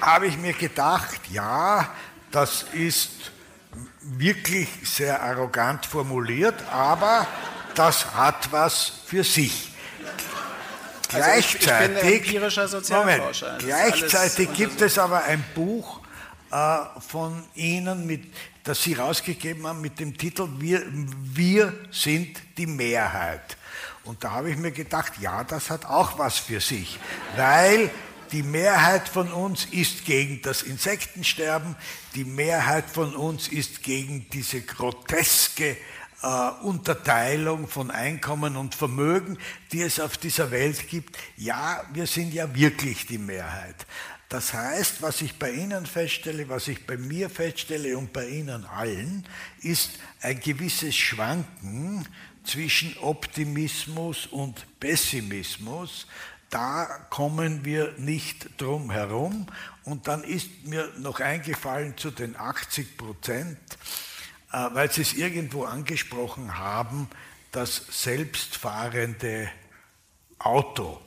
Habe ich mir gedacht, ja, das ist wirklich sehr arrogant formuliert, aber das hat was für sich. Also gleichzeitig, ich, ich Moment, gleichzeitig gibt es aber ein Buch äh, von Ihnen, mit, das Sie rausgegeben haben mit dem Titel Wir, Wir sind die Mehrheit. Und da habe ich mir gedacht, ja, das hat auch was für sich, weil die Mehrheit von uns ist gegen das Insektensterben, die Mehrheit von uns ist gegen diese groteske äh, Unterteilung von Einkommen und Vermögen, die es auf dieser Welt gibt. Ja, wir sind ja wirklich die Mehrheit. Das heißt, was ich bei Ihnen feststelle, was ich bei mir feststelle und bei Ihnen allen, ist ein gewisses Schwanken zwischen Optimismus und Pessimismus, da kommen wir nicht drum herum. Und dann ist mir noch eingefallen zu den 80 Prozent, äh, weil Sie es irgendwo angesprochen haben, das selbstfahrende Auto.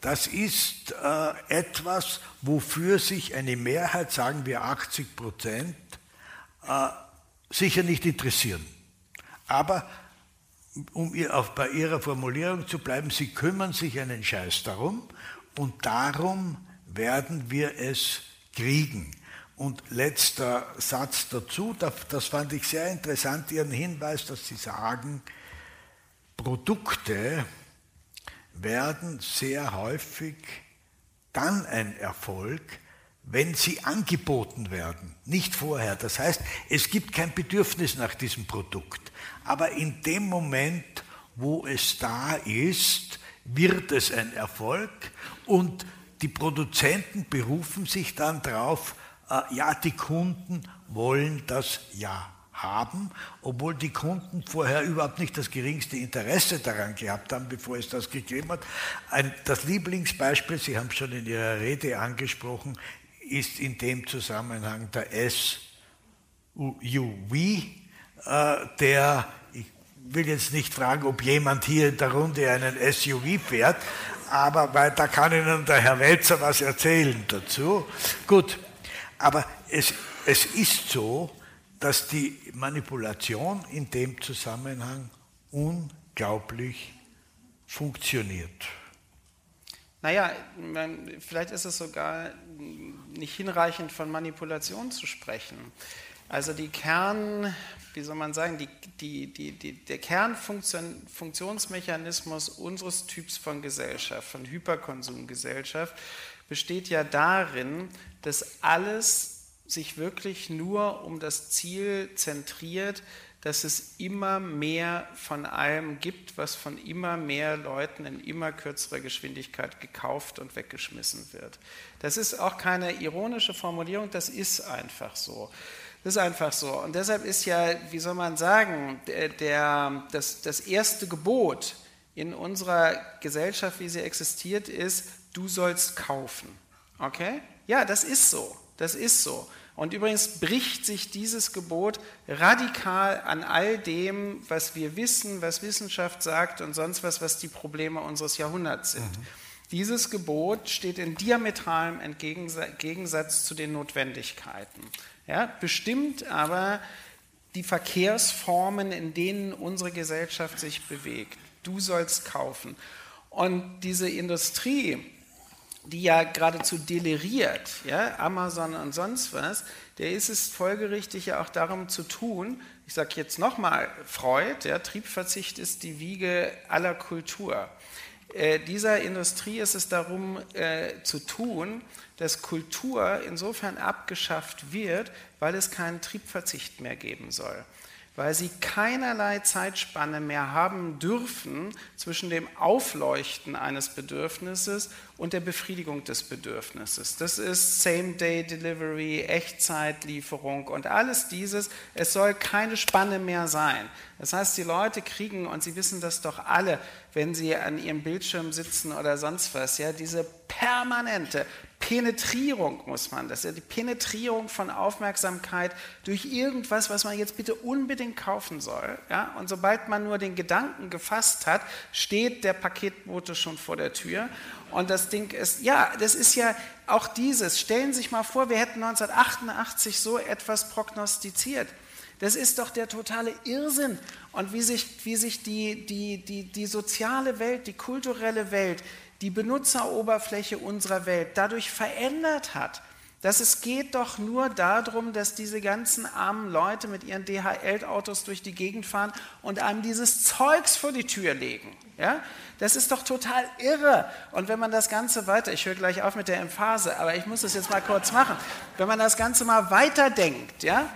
Das ist äh, etwas, wofür sich eine Mehrheit, sagen wir 80 Prozent, äh, sicher nicht interessieren. Aber um ihr auf, bei Ihrer Formulierung zu bleiben, Sie kümmern sich einen Scheiß darum und darum werden wir es kriegen. Und letzter Satz dazu, das fand ich sehr interessant, Ihren Hinweis, dass Sie sagen, Produkte werden sehr häufig dann ein Erfolg, wenn sie angeboten werden, nicht vorher. Das heißt, es gibt kein Bedürfnis nach diesem Produkt. Aber in dem Moment, wo es da ist, wird es ein Erfolg und die Produzenten berufen sich dann darauf, äh, ja, die Kunden wollen das ja haben, obwohl die Kunden vorher überhaupt nicht das geringste Interesse daran gehabt haben, bevor es das gegeben hat. Ein, das Lieblingsbeispiel, Sie haben es schon in Ihrer Rede angesprochen, ist in dem Zusammenhang der SUV, äh, der, ich will jetzt nicht fragen, ob jemand hier in der Runde einen SUV fährt, aber weil da kann Ihnen der Herr Welzer was erzählen dazu. Gut, aber es, es ist so, dass die Manipulation in dem Zusammenhang unglaublich funktioniert. Naja, vielleicht ist es sogar nicht hinreichend von Manipulation zu sprechen. Also die Kern, wie soll man sagen, die, die, die, die, der Kernfunktionsmechanismus unseres Typs von Gesellschaft, von Hyperkonsumgesellschaft, besteht ja darin, dass alles sich wirklich nur um das Ziel zentriert, dass es immer mehr von allem gibt, was von immer mehr Leuten in immer kürzerer Geschwindigkeit gekauft und weggeschmissen wird. Das ist auch keine ironische Formulierung, das ist einfach so. Das ist einfach so. Und deshalb ist ja, wie soll man sagen, der, der, das, das erste Gebot in unserer Gesellschaft, wie sie existiert, ist, du sollst kaufen. Okay? Ja, das ist so. Das ist so. Und übrigens bricht sich dieses Gebot radikal an all dem, was wir wissen, was Wissenschaft sagt und sonst was, was die Probleme unseres Jahrhunderts sind. Mhm. Dieses Gebot steht in diametralem Gegensatz zu den Notwendigkeiten. Ja, bestimmt aber die Verkehrsformen, in denen unsere Gesellschaft sich bewegt. Du sollst kaufen. Und diese Industrie, die ja geradezu deliriert, ja, Amazon und sonst was, der ist es folgerichtig ja auch darum zu tun, ich sage jetzt nochmal, Freud, ja, Triebverzicht ist die Wiege aller Kultur. Äh, dieser Industrie ist es darum äh, zu tun, dass Kultur insofern abgeschafft wird, weil es keinen Triebverzicht mehr geben soll weil sie keinerlei Zeitspanne mehr haben dürfen zwischen dem Aufleuchten eines Bedürfnisses und der Befriedigung des Bedürfnisses. Das ist Same-Day-Delivery, Echtzeitlieferung und alles dieses. Es soll keine Spanne mehr sein. Das heißt, die Leute kriegen, und Sie wissen das doch alle, wenn sie an ihrem Bildschirm sitzen oder sonst was, ja, diese permanente Penetrierung muss man, das ist ja die Penetrierung von Aufmerksamkeit durch irgendwas, was man jetzt bitte unbedingt kaufen soll. Ja? Und sobald man nur den Gedanken gefasst hat, steht der Paketbote schon vor der Tür. Und das Ding ist, ja, das ist ja auch dieses. Stellen Sie sich mal vor, wir hätten 1988 so etwas prognostiziert. Das ist doch der totale Irrsinn. Und wie sich, wie sich die, die, die, die soziale Welt, die kulturelle Welt, die Benutzeroberfläche unserer Welt dadurch verändert hat, dass es geht doch nur darum, dass diese ganzen armen Leute mit ihren DHL-Autos durch die Gegend fahren und einem dieses Zeugs vor die Tür legen. Ja? Das ist doch total irre. Und wenn man das Ganze weiter, ich höre gleich auf mit der Emphase, aber ich muss es jetzt mal kurz machen, wenn man das Ganze mal weiterdenkt, ja,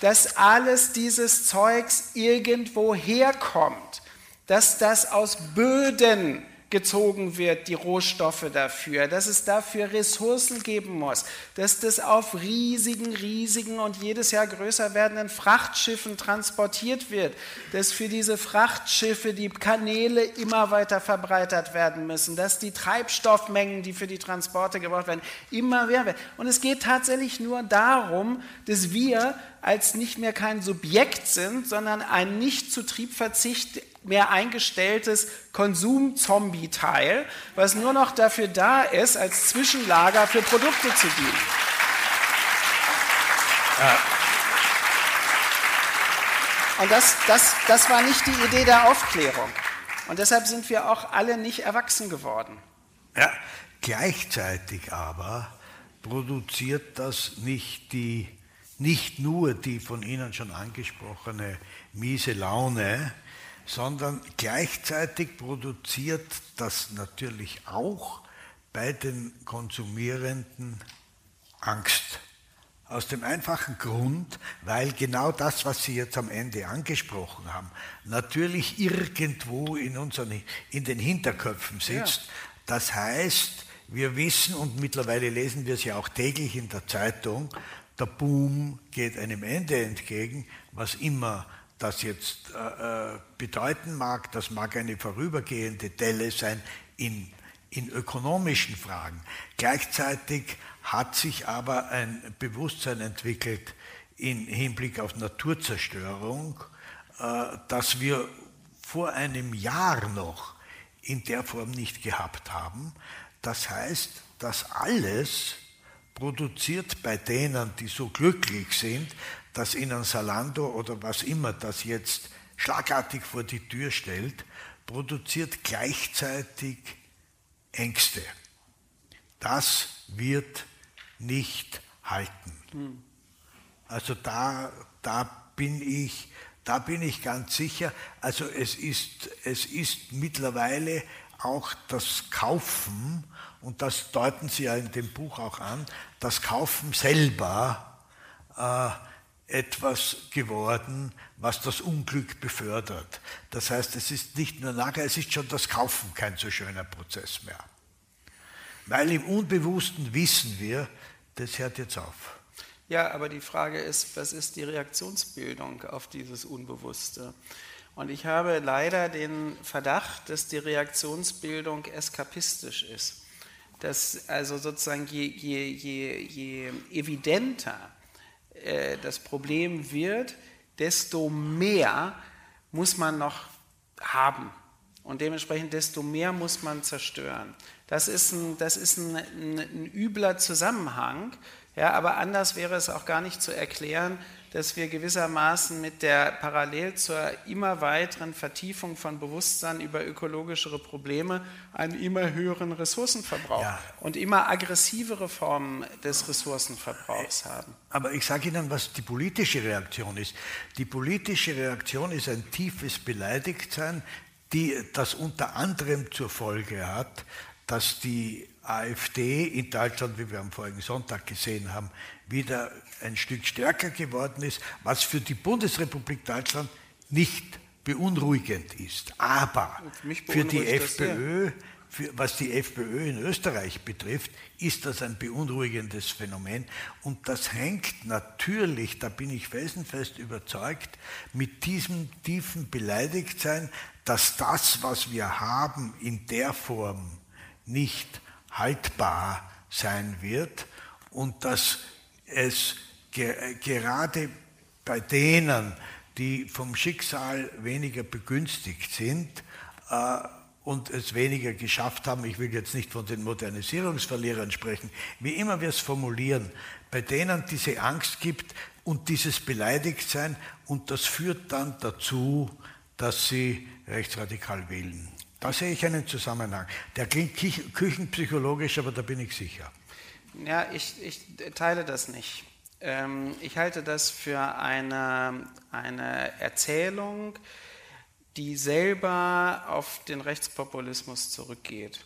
dass alles dieses Zeugs irgendwo herkommt, dass das aus Böden gezogen wird, die Rohstoffe dafür, dass es dafür Ressourcen geben muss, dass das auf riesigen, riesigen und jedes Jahr größer werdenden Frachtschiffen transportiert wird, dass für diese Frachtschiffe die Kanäle immer weiter verbreitert werden müssen, dass die Treibstoffmengen, die für die Transporte gebraucht werden, immer mehr werden. Und es geht tatsächlich nur darum, dass wir als nicht mehr kein Subjekt sind, sondern ein nicht zu Triebverzicht mehr eingestelltes Konsum-Zombie-Teil, was nur noch dafür da ist, als Zwischenlager für Produkte zu dienen. Ja. Und das, das, das war nicht die Idee der Aufklärung. Und deshalb sind wir auch alle nicht erwachsen geworden. Ja, gleichzeitig aber produziert das nicht, die, nicht nur die von Ihnen schon angesprochene miese Laune, sondern gleichzeitig produziert das natürlich auch bei den Konsumierenden Angst. Aus dem einfachen Grund, weil genau das, was Sie jetzt am Ende angesprochen haben, natürlich irgendwo in, unseren, in den Hinterköpfen sitzt. Ja. Das heißt, wir wissen und mittlerweile lesen wir es ja auch täglich in der Zeitung, der Boom geht einem Ende entgegen, was immer das jetzt äh, äh, bedeuten mag, das mag eine vorübergehende Delle sein in, in ökonomischen Fragen. Gleichzeitig hat sich aber ein Bewusstsein entwickelt im Hinblick auf Naturzerstörung, äh, das wir vor einem Jahr noch in der Form nicht gehabt haben. Das heißt, dass alles produziert bei denen, die so glücklich sind, dass ihnen Salando oder was immer das jetzt schlagartig vor die Tür stellt, produziert gleichzeitig Ängste. Das wird nicht halten. Also da, da bin ich, da bin ich ganz sicher. Also es ist, es ist mittlerweile auch das Kaufen und das deuten Sie ja in dem Buch auch an, das Kaufen selber äh, etwas geworden, was das Unglück befördert. Das heißt, es ist nicht nur nachher, es ist schon das Kaufen kein so schöner Prozess mehr. Weil im Unbewussten wissen wir, das hört jetzt auf. Ja, aber die Frage ist, was ist die Reaktionsbildung auf dieses Unbewusste? Und ich habe leider den Verdacht, dass die Reaktionsbildung eskapistisch ist. Dass also sozusagen je, je, je, je evidenter äh, das Problem wird, desto mehr muss man noch haben. Und dementsprechend desto mehr muss man zerstören. Das ist ein, das ist ein, ein, ein übler Zusammenhang, ja, aber anders wäre es auch gar nicht zu erklären, dass wir gewissermaßen mit der parallel zur immer weiteren Vertiefung von Bewusstsein über ökologischere Probleme einen immer höheren Ressourcenverbrauch ja. und immer aggressivere Formen des Ressourcenverbrauchs haben. Aber ich sage Ihnen, was die politische Reaktion ist. Die politische Reaktion ist ein tiefes Beleidigtsein, die das unter anderem zur Folge hat, dass die AfD in Deutschland, wie wir am vorigen Sonntag gesehen haben, wieder ein Stück stärker geworden ist, was für die Bundesrepublik Deutschland nicht beunruhigend ist. Aber für die FPÖ, für, was die FPÖ in Österreich betrifft, ist das ein beunruhigendes Phänomen. Und das hängt natürlich, da bin ich felsenfest überzeugt, mit diesem tiefen Beleidigtsein, dass das, was wir haben, in der Form nicht haltbar sein wird und dass es gerade bei denen, die vom Schicksal weniger begünstigt sind äh, und es weniger geschafft haben, ich will jetzt nicht von den Modernisierungsverlierern sprechen, wie immer wir es formulieren, bei denen diese Angst gibt und dieses Beleidigtsein und das führt dann dazu, dass sie rechtsradikal wählen. Da sehe ich einen Zusammenhang. Der klingt küchenpsychologisch, aber da bin ich sicher. Ja, ich, ich teile das nicht. Ähm, ich halte das für eine, eine Erzählung, die selber auf den Rechtspopulismus zurückgeht.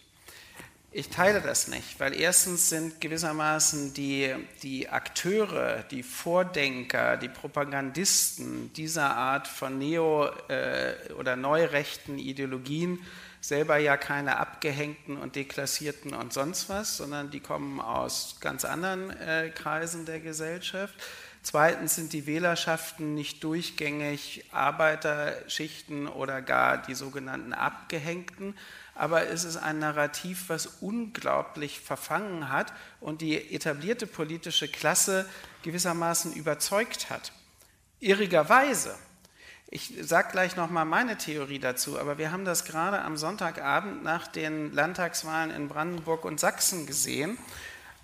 Ich teile das nicht, weil erstens sind gewissermaßen die, die Akteure, die Vordenker, die Propagandisten dieser Art von neo- äh, oder neurechten Ideologien selber ja keine abgehängten und deklassierten und sonst was, sondern die kommen aus ganz anderen äh, Kreisen der Gesellschaft. Zweitens sind die Wählerschaften nicht durchgängig Arbeiterschichten oder gar die sogenannten Abgehängten, aber es ist ein Narrativ, was unglaublich verfangen hat und die etablierte politische Klasse gewissermaßen überzeugt hat. Irrigerweise ich sage gleich nochmal meine Theorie dazu, aber wir haben das gerade am Sonntagabend nach den Landtagswahlen in Brandenburg und Sachsen gesehen,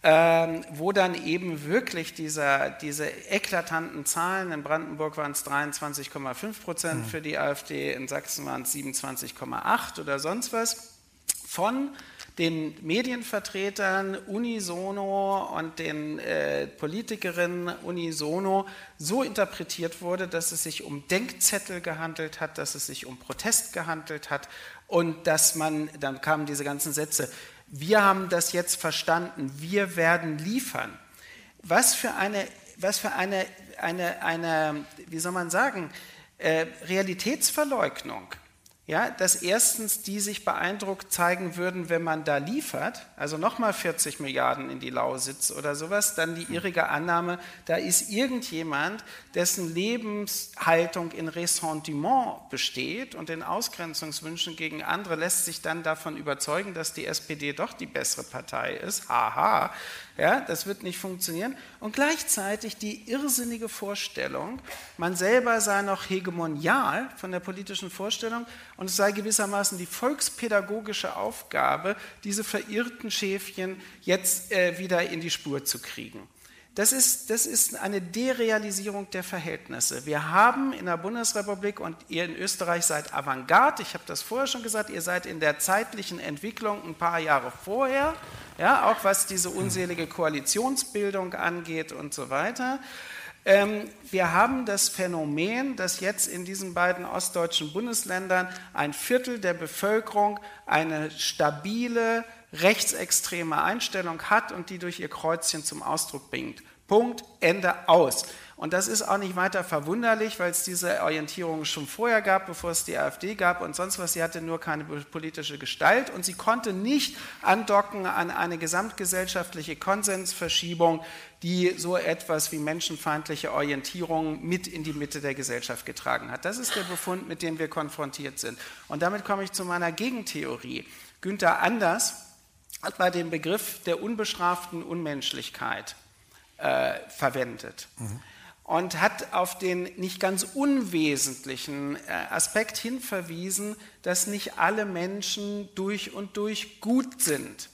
ähm, wo dann eben wirklich dieser, diese eklatanten Zahlen, in Brandenburg waren es 23,5 Prozent mhm. für die AfD, in Sachsen waren es 27,8 oder sonst was, von den Medienvertretern unisono und den äh, Politikerinnen unisono so interpretiert wurde, dass es sich um Denkzettel gehandelt hat, dass es sich um Protest gehandelt hat und dass man, dann kamen diese ganzen Sätze, wir haben das jetzt verstanden, wir werden liefern. Was für eine, was für eine, eine, eine wie soll man sagen, äh, Realitätsverleugnung ja, dass erstens die sich beeindruckt zeigen würden, wenn man da liefert, also nochmal 40 Milliarden in die Lausitz oder sowas, dann die irrige Annahme, da ist irgendjemand, dessen Lebenshaltung in Ressentiment besteht und in Ausgrenzungswünschen gegen andere lässt sich dann davon überzeugen, dass die SPD doch die bessere Partei ist. Haha, ja, das wird nicht funktionieren. Und gleichzeitig die irrsinnige Vorstellung, man selber sei noch hegemonial von der politischen Vorstellung und es sei gewissermaßen die volkspädagogische Aufgabe, diese verirrten Schäfchen jetzt äh, wieder in die Spur zu kriegen. Das ist, das ist eine Derealisierung der Verhältnisse. Wir haben in der Bundesrepublik und ihr in Österreich seid Avantgarde, ich habe das vorher schon gesagt, ihr seid in der zeitlichen Entwicklung ein paar Jahre vorher, ja, auch was diese unselige Koalitionsbildung angeht und so weiter. Ähm, wir haben das Phänomen, dass jetzt in diesen beiden ostdeutschen Bundesländern ein Viertel der Bevölkerung eine stabile, rechtsextreme Einstellung hat und die durch ihr Kreuzchen zum Ausdruck bringt. Punkt, Ende aus. Und das ist auch nicht weiter verwunderlich, weil es diese Orientierung schon vorher gab, bevor es die AfD gab und sonst was. Sie hatte nur keine politische Gestalt und sie konnte nicht andocken an eine gesamtgesellschaftliche Konsensverschiebung, die so etwas wie menschenfeindliche Orientierung mit in die Mitte der Gesellschaft getragen hat. Das ist der Befund, mit dem wir konfrontiert sind. Und damit komme ich zu meiner Gegentheorie. Günther Anders hat bei dem Begriff der unbestraften Unmenschlichkeit äh, verwendet. Mhm. Und hat auf den nicht ganz unwesentlichen äh, Aspekt hinverwiesen, dass nicht alle Menschen durch und durch gut sind,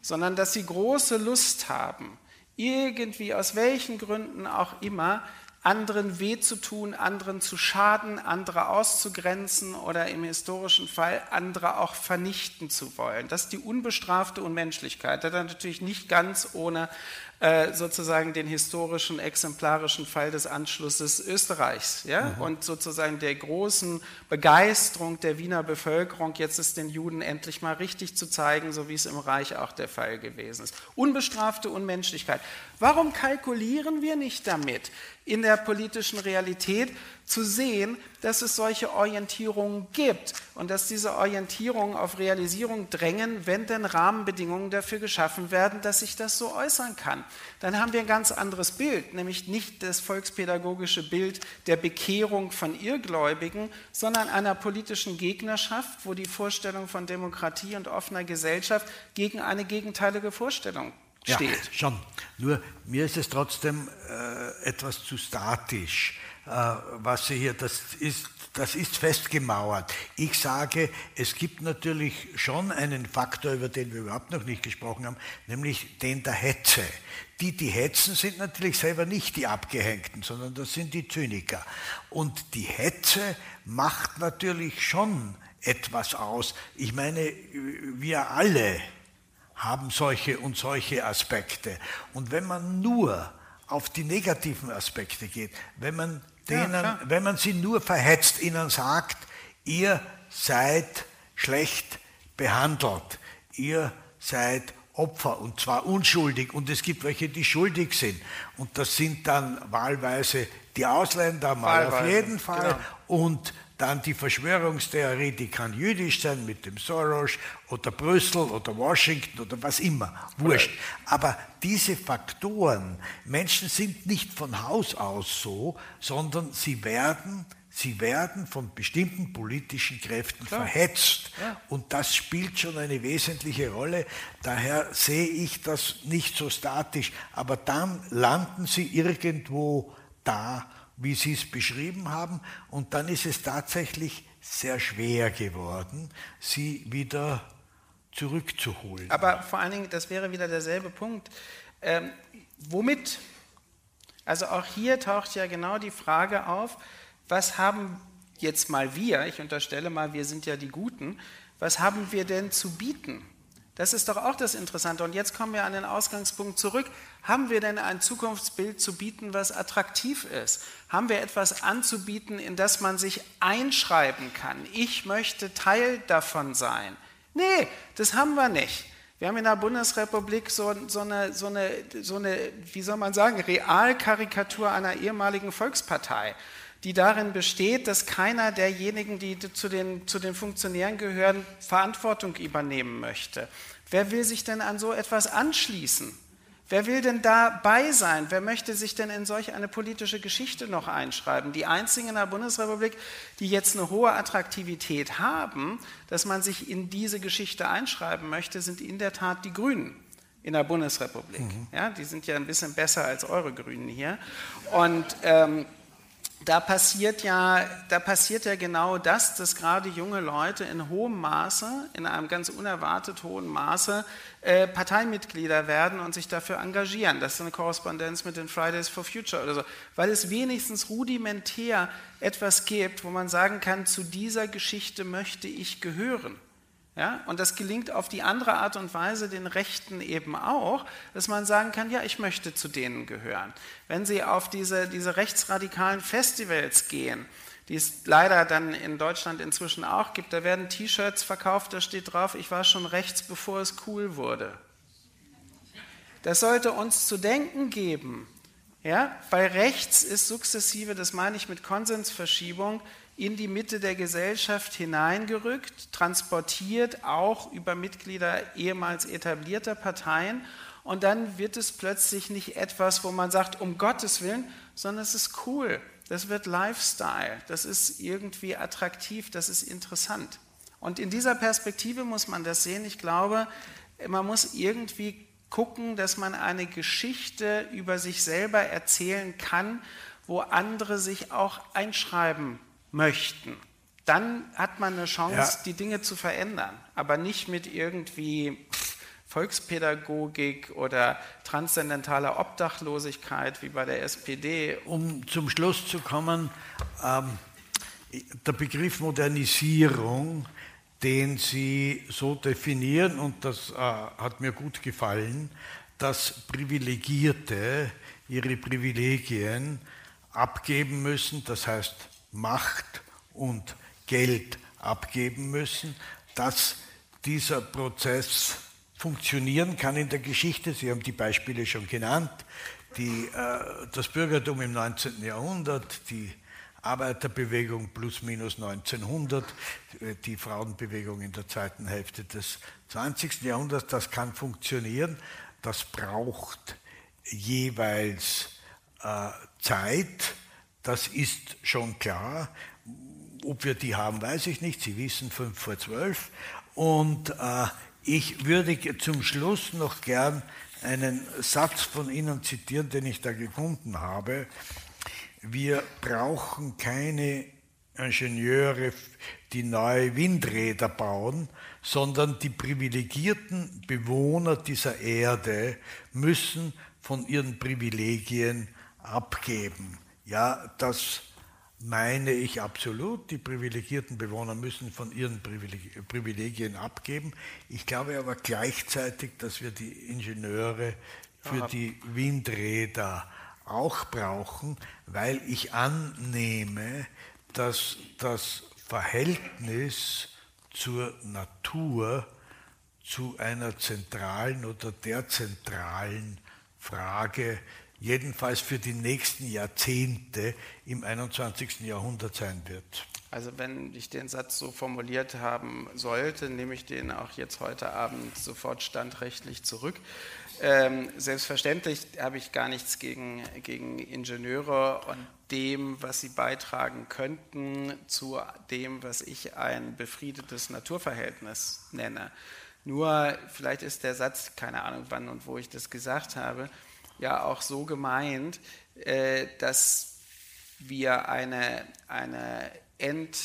sondern dass sie große Lust haben, irgendwie aus welchen Gründen auch immer anderen weh zu tun, anderen zu schaden, andere auszugrenzen oder im historischen Fall andere auch vernichten zu wollen. Das ist die unbestrafte Unmenschlichkeit. Das ist natürlich nicht ganz ohne äh, sozusagen den historischen, exemplarischen Fall des Anschlusses Österreichs ja? Mhm. und sozusagen der großen Begeisterung der Wiener Bevölkerung, jetzt ist den Juden endlich mal richtig zu zeigen, so wie es im Reich auch der Fall gewesen ist. Unbestrafte Unmenschlichkeit. Warum kalkulieren wir nicht damit, in der politischen Realität zu sehen, dass es solche Orientierungen gibt und dass diese Orientierungen auf Realisierung drängen, wenn denn Rahmenbedingungen dafür geschaffen werden, dass sich das so äußern kann. Dann haben wir ein ganz anderes Bild, nämlich nicht das volkspädagogische Bild der Bekehrung von Irrgläubigen, sondern einer politischen Gegnerschaft, wo die Vorstellung von Demokratie und offener Gesellschaft gegen eine gegenteilige Vorstellung steht. Ja, schon. Nur mir ist es trotzdem äh, etwas zu statisch, äh, was Sie hier, das ist, das ist festgemauert. Ich sage, es gibt natürlich schon einen Faktor, über den wir überhaupt noch nicht gesprochen haben, nämlich den der Hetze. Die, die hetzen, sind natürlich selber nicht die Abgehängten, sondern das sind die Zyniker. Und die Hetze macht natürlich schon etwas aus. Ich meine, wir alle, haben solche und solche Aspekte. Und wenn man nur auf die negativen Aspekte geht, wenn man, denen, ja, wenn man sie nur verhetzt, ihnen sagt, ihr seid schlecht behandelt, ihr seid Opfer und zwar unschuldig und es gibt welche, die schuldig sind und das sind dann wahlweise die Ausländer mal wahlweise, auf jeden Fall genau. und dann die Verschwörungstheorie, die kann jüdisch sein mit dem Soros oder Brüssel oder Washington oder was immer, wurscht. Aber diese Faktoren, Menschen sind nicht von Haus aus so, sondern sie werden Sie werden von bestimmten politischen Kräften Klar. verhetzt. Ja. Und das spielt schon eine wesentliche Rolle. Daher sehe ich das nicht so statisch. Aber dann landen sie irgendwo da, wie Sie es beschrieben haben. Und dann ist es tatsächlich sehr schwer geworden, sie wieder zurückzuholen. Aber vor allen Dingen, das wäre wieder derselbe Punkt. Ähm, womit? Also auch hier taucht ja genau die Frage auf, was haben jetzt mal wir, ich unterstelle mal, wir sind ja die Guten, was haben wir denn zu bieten? Das ist doch auch das Interessante. Und jetzt kommen wir an den Ausgangspunkt zurück. Haben wir denn ein Zukunftsbild zu bieten, was attraktiv ist? Haben wir etwas anzubieten, in das man sich einschreiben kann? Ich möchte Teil davon sein. Nee, das haben wir nicht. Wir haben in der Bundesrepublik so, so, eine, so, eine, so eine, wie soll man sagen, Realkarikatur einer ehemaligen Volkspartei die darin besteht, dass keiner derjenigen, die zu den, zu den Funktionären gehören, Verantwortung übernehmen möchte. Wer will sich denn an so etwas anschließen? Wer will denn dabei sein? Wer möchte sich denn in solch eine politische Geschichte noch einschreiben? Die einzigen in der Bundesrepublik, die jetzt eine hohe Attraktivität haben, dass man sich in diese Geschichte einschreiben möchte, sind in der Tat die Grünen in der Bundesrepublik. Mhm. Ja, die sind ja ein bisschen besser als eure Grünen hier. Und ähm, da passiert ja, da passiert ja genau das, dass gerade junge Leute in hohem Maße, in einem ganz unerwartet hohen Maße, äh, Parteimitglieder werden und sich dafür engagieren. Das ist eine Korrespondenz mit den Fridays for Future oder so, weil es wenigstens rudimentär etwas gibt, wo man sagen kann, zu dieser Geschichte möchte ich gehören. Ja, und das gelingt auf die andere Art und Weise den Rechten eben auch, dass man sagen kann, ja, ich möchte zu denen gehören. Wenn Sie auf diese, diese rechtsradikalen Festivals gehen, die es leider dann in Deutschland inzwischen auch gibt. Da werden T-Shirts verkauft, da steht drauf, ich war schon rechts, bevor es cool wurde. Das sollte uns zu denken geben. Ja? Weil rechts ist sukzessive, das meine ich mit Konsensverschiebung, in die Mitte der Gesellschaft hineingerückt, transportiert auch über Mitglieder ehemals etablierter Parteien. Und dann wird es plötzlich nicht etwas, wo man sagt, um Gottes Willen, sondern es ist cool. Das wird Lifestyle. Das ist irgendwie attraktiv. Das ist interessant. Und in dieser Perspektive muss man das sehen. Ich glaube, man muss irgendwie gucken, dass man eine Geschichte über sich selber erzählen kann, wo andere sich auch einschreiben möchten. Dann hat man eine Chance, ja. die Dinge zu verändern, aber nicht mit irgendwie Volkspädagogik oder transzendentaler Obdachlosigkeit wie bei der SPD. Um zum Schluss zu kommen, ähm, der Begriff Modernisierung den Sie so definieren, und das äh, hat mir gut gefallen, dass Privilegierte ihre Privilegien abgeben müssen, das heißt Macht und Geld abgeben müssen, dass dieser Prozess funktionieren kann in der Geschichte. Sie haben die Beispiele schon genannt, die, äh, das Bürgertum im 19. Jahrhundert, die Arbeiterbewegung plus minus 1900, die Frauenbewegung in der zweiten Hälfte des 20. Jahrhunderts. Das kann funktionieren. Das braucht jeweils äh, Zeit. Das ist schon klar. Ob wir die haben, weiß ich nicht. Sie wissen fünf vor zwölf. Und äh, ich würde zum Schluss noch gern einen Satz von Ihnen zitieren, den ich da gefunden habe wir brauchen keine Ingenieure, die neue Windräder bauen, sondern die privilegierten Bewohner dieser Erde müssen von ihren Privilegien abgeben. Ja, das meine ich absolut. Die privilegierten Bewohner müssen von ihren Privilegien abgeben. Ich glaube aber gleichzeitig, dass wir die Ingenieure für die Windräder auch brauchen, weil ich annehme, dass das Verhältnis zur Natur zu einer zentralen oder der zentralen Frage, jedenfalls für die nächsten Jahrzehnte im 21. Jahrhundert sein wird. Also wenn ich den Satz so formuliert haben sollte, nehme ich den auch jetzt heute Abend sofort standrechtlich zurück. Ähm, selbstverständlich habe ich gar nichts gegen, gegen Ingenieure und dem, was sie beitragen könnten, zu dem, was ich ein befriedetes Naturverhältnis nenne. Nur vielleicht ist der Satz, keine Ahnung wann und wo ich das gesagt habe, ja auch so gemeint, äh, dass wir eine, eine Ent,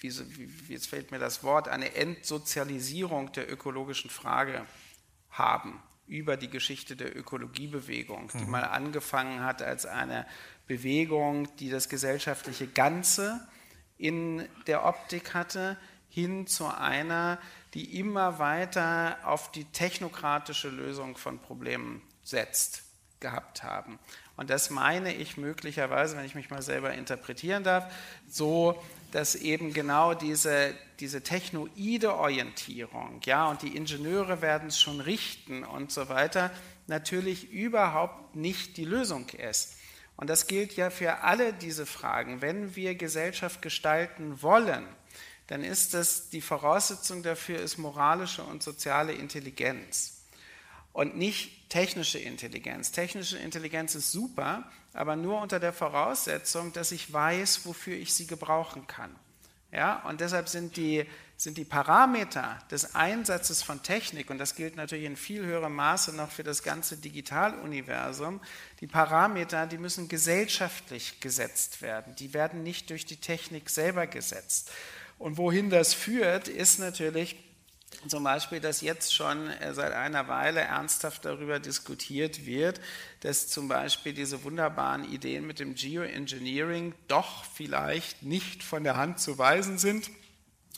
wie, wie, jetzt fällt mir das Wort, eine Entsozialisierung der ökologischen Frage haben über die Geschichte der Ökologiebewegung, die mhm. mal angefangen hat als eine Bewegung, die das gesellschaftliche Ganze in der Optik hatte, hin zu einer, die immer weiter auf die technokratische Lösung von Problemen setzt, gehabt haben. Und das meine ich möglicherweise, wenn ich mich mal selber interpretieren darf, so, dass eben genau diese, diese technoide Orientierung, ja, und die Ingenieure werden es schon richten und so weiter, natürlich überhaupt nicht die Lösung ist. Und das gilt ja für alle diese Fragen. Wenn wir Gesellschaft gestalten wollen, dann ist das die Voraussetzung dafür ist moralische und soziale Intelligenz und nicht technische Intelligenz. Technische Intelligenz ist super, aber nur unter der Voraussetzung, dass ich weiß, wofür ich sie gebrauchen kann. Ja, und deshalb sind die, sind die Parameter des Einsatzes von Technik, und das gilt natürlich in viel höherem Maße noch für das ganze Digitaluniversum, die Parameter, die müssen gesellschaftlich gesetzt werden. Die werden nicht durch die Technik selber gesetzt. Und wohin das führt, ist natürlich zum Beispiel, dass jetzt schon äh, seit einer Weile ernsthaft darüber diskutiert wird, dass zum Beispiel diese wunderbaren Ideen mit dem Geoengineering doch vielleicht nicht von der Hand zu weisen sind.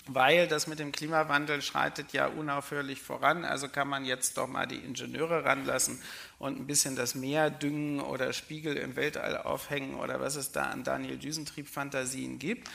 weil das mit dem Klimawandel schreitet ja unaufhörlich voran. Also kann man jetzt doch mal die Ingenieure ranlassen und ein bisschen das Meer düngen oder Spiegel im Weltall aufhängen oder was es da an Daniel Düsentrieb-Fantasien gibt.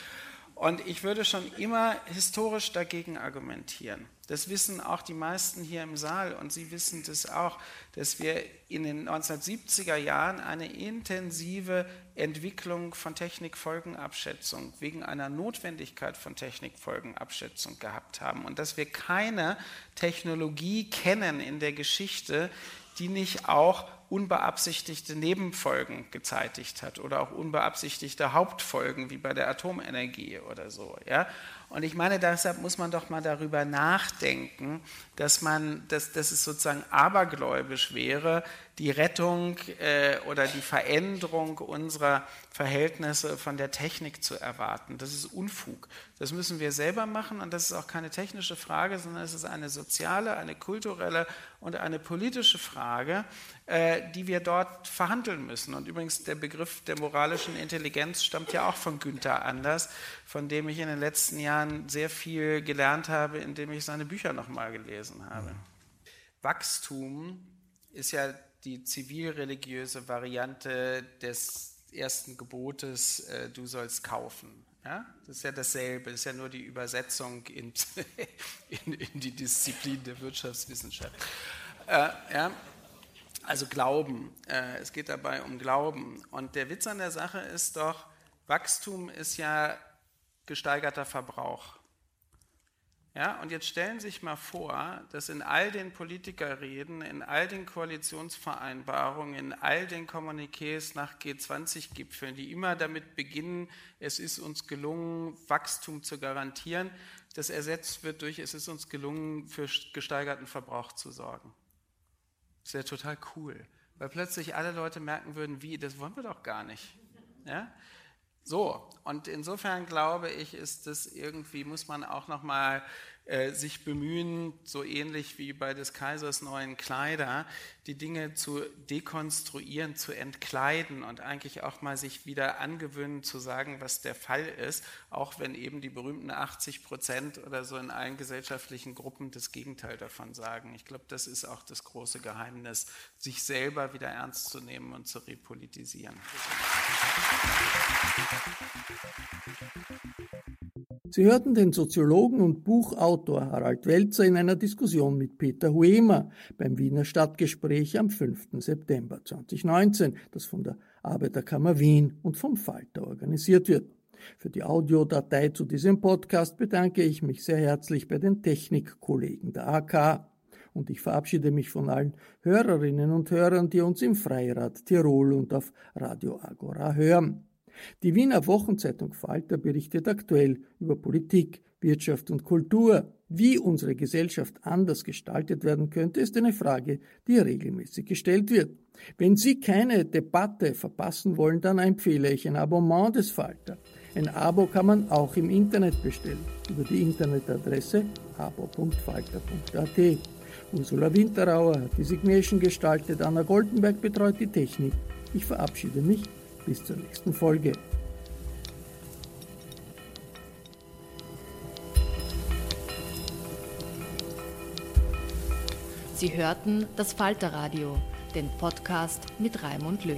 Und ich würde schon immer historisch dagegen argumentieren. Das wissen auch die meisten hier im Saal und Sie wissen das auch, dass wir in den 1970er Jahren eine intensive Entwicklung von Technikfolgenabschätzung wegen einer Notwendigkeit von Technikfolgenabschätzung gehabt haben und dass wir keine Technologie kennen in der Geschichte, die nicht auch unbeabsichtigte Nebenfolgen gezeitigt hat oder auch unbeabsichtigte Hauptfolgen wie bei der Atomenergie oder so. Ja? Und ich meine, deshalb muss man doch mal darüber nachdenken, dass, man, dass, dass es sozusagen abergläubisch wäre, die Rettung äh, oder die Veränderung unserer Verhältnisse von der Technik zu erwarten. Das ist Unfug. Das müssen wir selber machen und das ist auch keine technische Frage, sondern es ist eine soziale, eine kulturelle und eine politische Frage, äh, die wir dort verhandeln müssen. Und übrigens, der Begriff der moralischen Intelligenz stammt ja auch von Günther Anders, von dem ich in den letzten Jahren sehr viel gelernt habe, indem ich seine Bücher nochmal gelesen habe. Wachstum ist ja die zivilreligiöse Variante des ersten Gebotes, äh, du sollst kaufen. Ja? Das ist ja dasselbe, das ist ja nur die Übersetzung in, in, in die Disziplin der Wirtschaftswissenschaft. Äh, ja? Also Glauben, äh, es geht dabei um Glauben. Und der Witz an der Sache ist doch, Wachstum ist ja gesteigerter Verbrauch. Ja, und jetzt stellen Sie sich mal vor, dass in all den Politikerreden, in all den Koalitionsvereinbarungen, in all den Kommuniqués nach G20-Gipfeln, die immer damit beginnen, es ist uns gelungen, Wachstum zu garantieren, das ersetzt wird durch, es ist uns gelungen, für gesteigerten Verbrauch zu sorgen. Das wäre total cool, weil plötzlich alle Leute merken würden, wie, das wollen wir doch gar nicht. Ja? So, und insofern glaube ich, ist das irgendwie, muss man auch nochmal äh, sich bemühen, so ähnlich wie bei des Kaisers neuen Kleider, die Dinge zu dekonstruieren, zu entkleiden und eigentlich auch mal sich wieder angewöhnen zu sagen, was der Fall ist, auch wenn eben die berühmten 80 Prozent oder so in allen gesellschaftlichen Gruppen das Gegenteil davon sagen. Ich glaube, das ist auch das große Geheimnis, sich selber wieder ernst zu nehmen und zu repolitisieren. Sie hörten den Soziologen und Buchautor Harald Welzer in einer Diskussion mit Peter Huemer beim Wiener Stadtgespräch am 5. September 2019, das von der Arbeiterkammer Wien und vom Falter organisiert wird. Für die Audiodatei zu diesem Podcast bedanke ich mich sehr herzlich bei den Technikkollegen der AK. Und ich verabschiede mich von allen Hörerinnen und Hörern, die uns im Freirad Tirol und auf Radio Agora hören. Die Wiener Wochenzeitung Falter berichtet aktuell über Politik, Wirtschaft und Kultur. Wie unsere Gesellschaft anders gestaltet werden könnte, ist eine Frage, die regelmäßig gestellt wird. Wenn Sie keine Debatte verpassen wollen, dann empfehle ich ein Abonnement des Falter. Ein Abo kann man auch im Internet bestellen, über die Internetadresse abo.falter.at. Ursula Winterauer hat die Signation gestaltet, Anna Goldenberg betreut die Technik. Ich verabschiede mich bis zur nächsten Folge. Sie hörten das Falterradio, den Podcast mit Raimund Löw.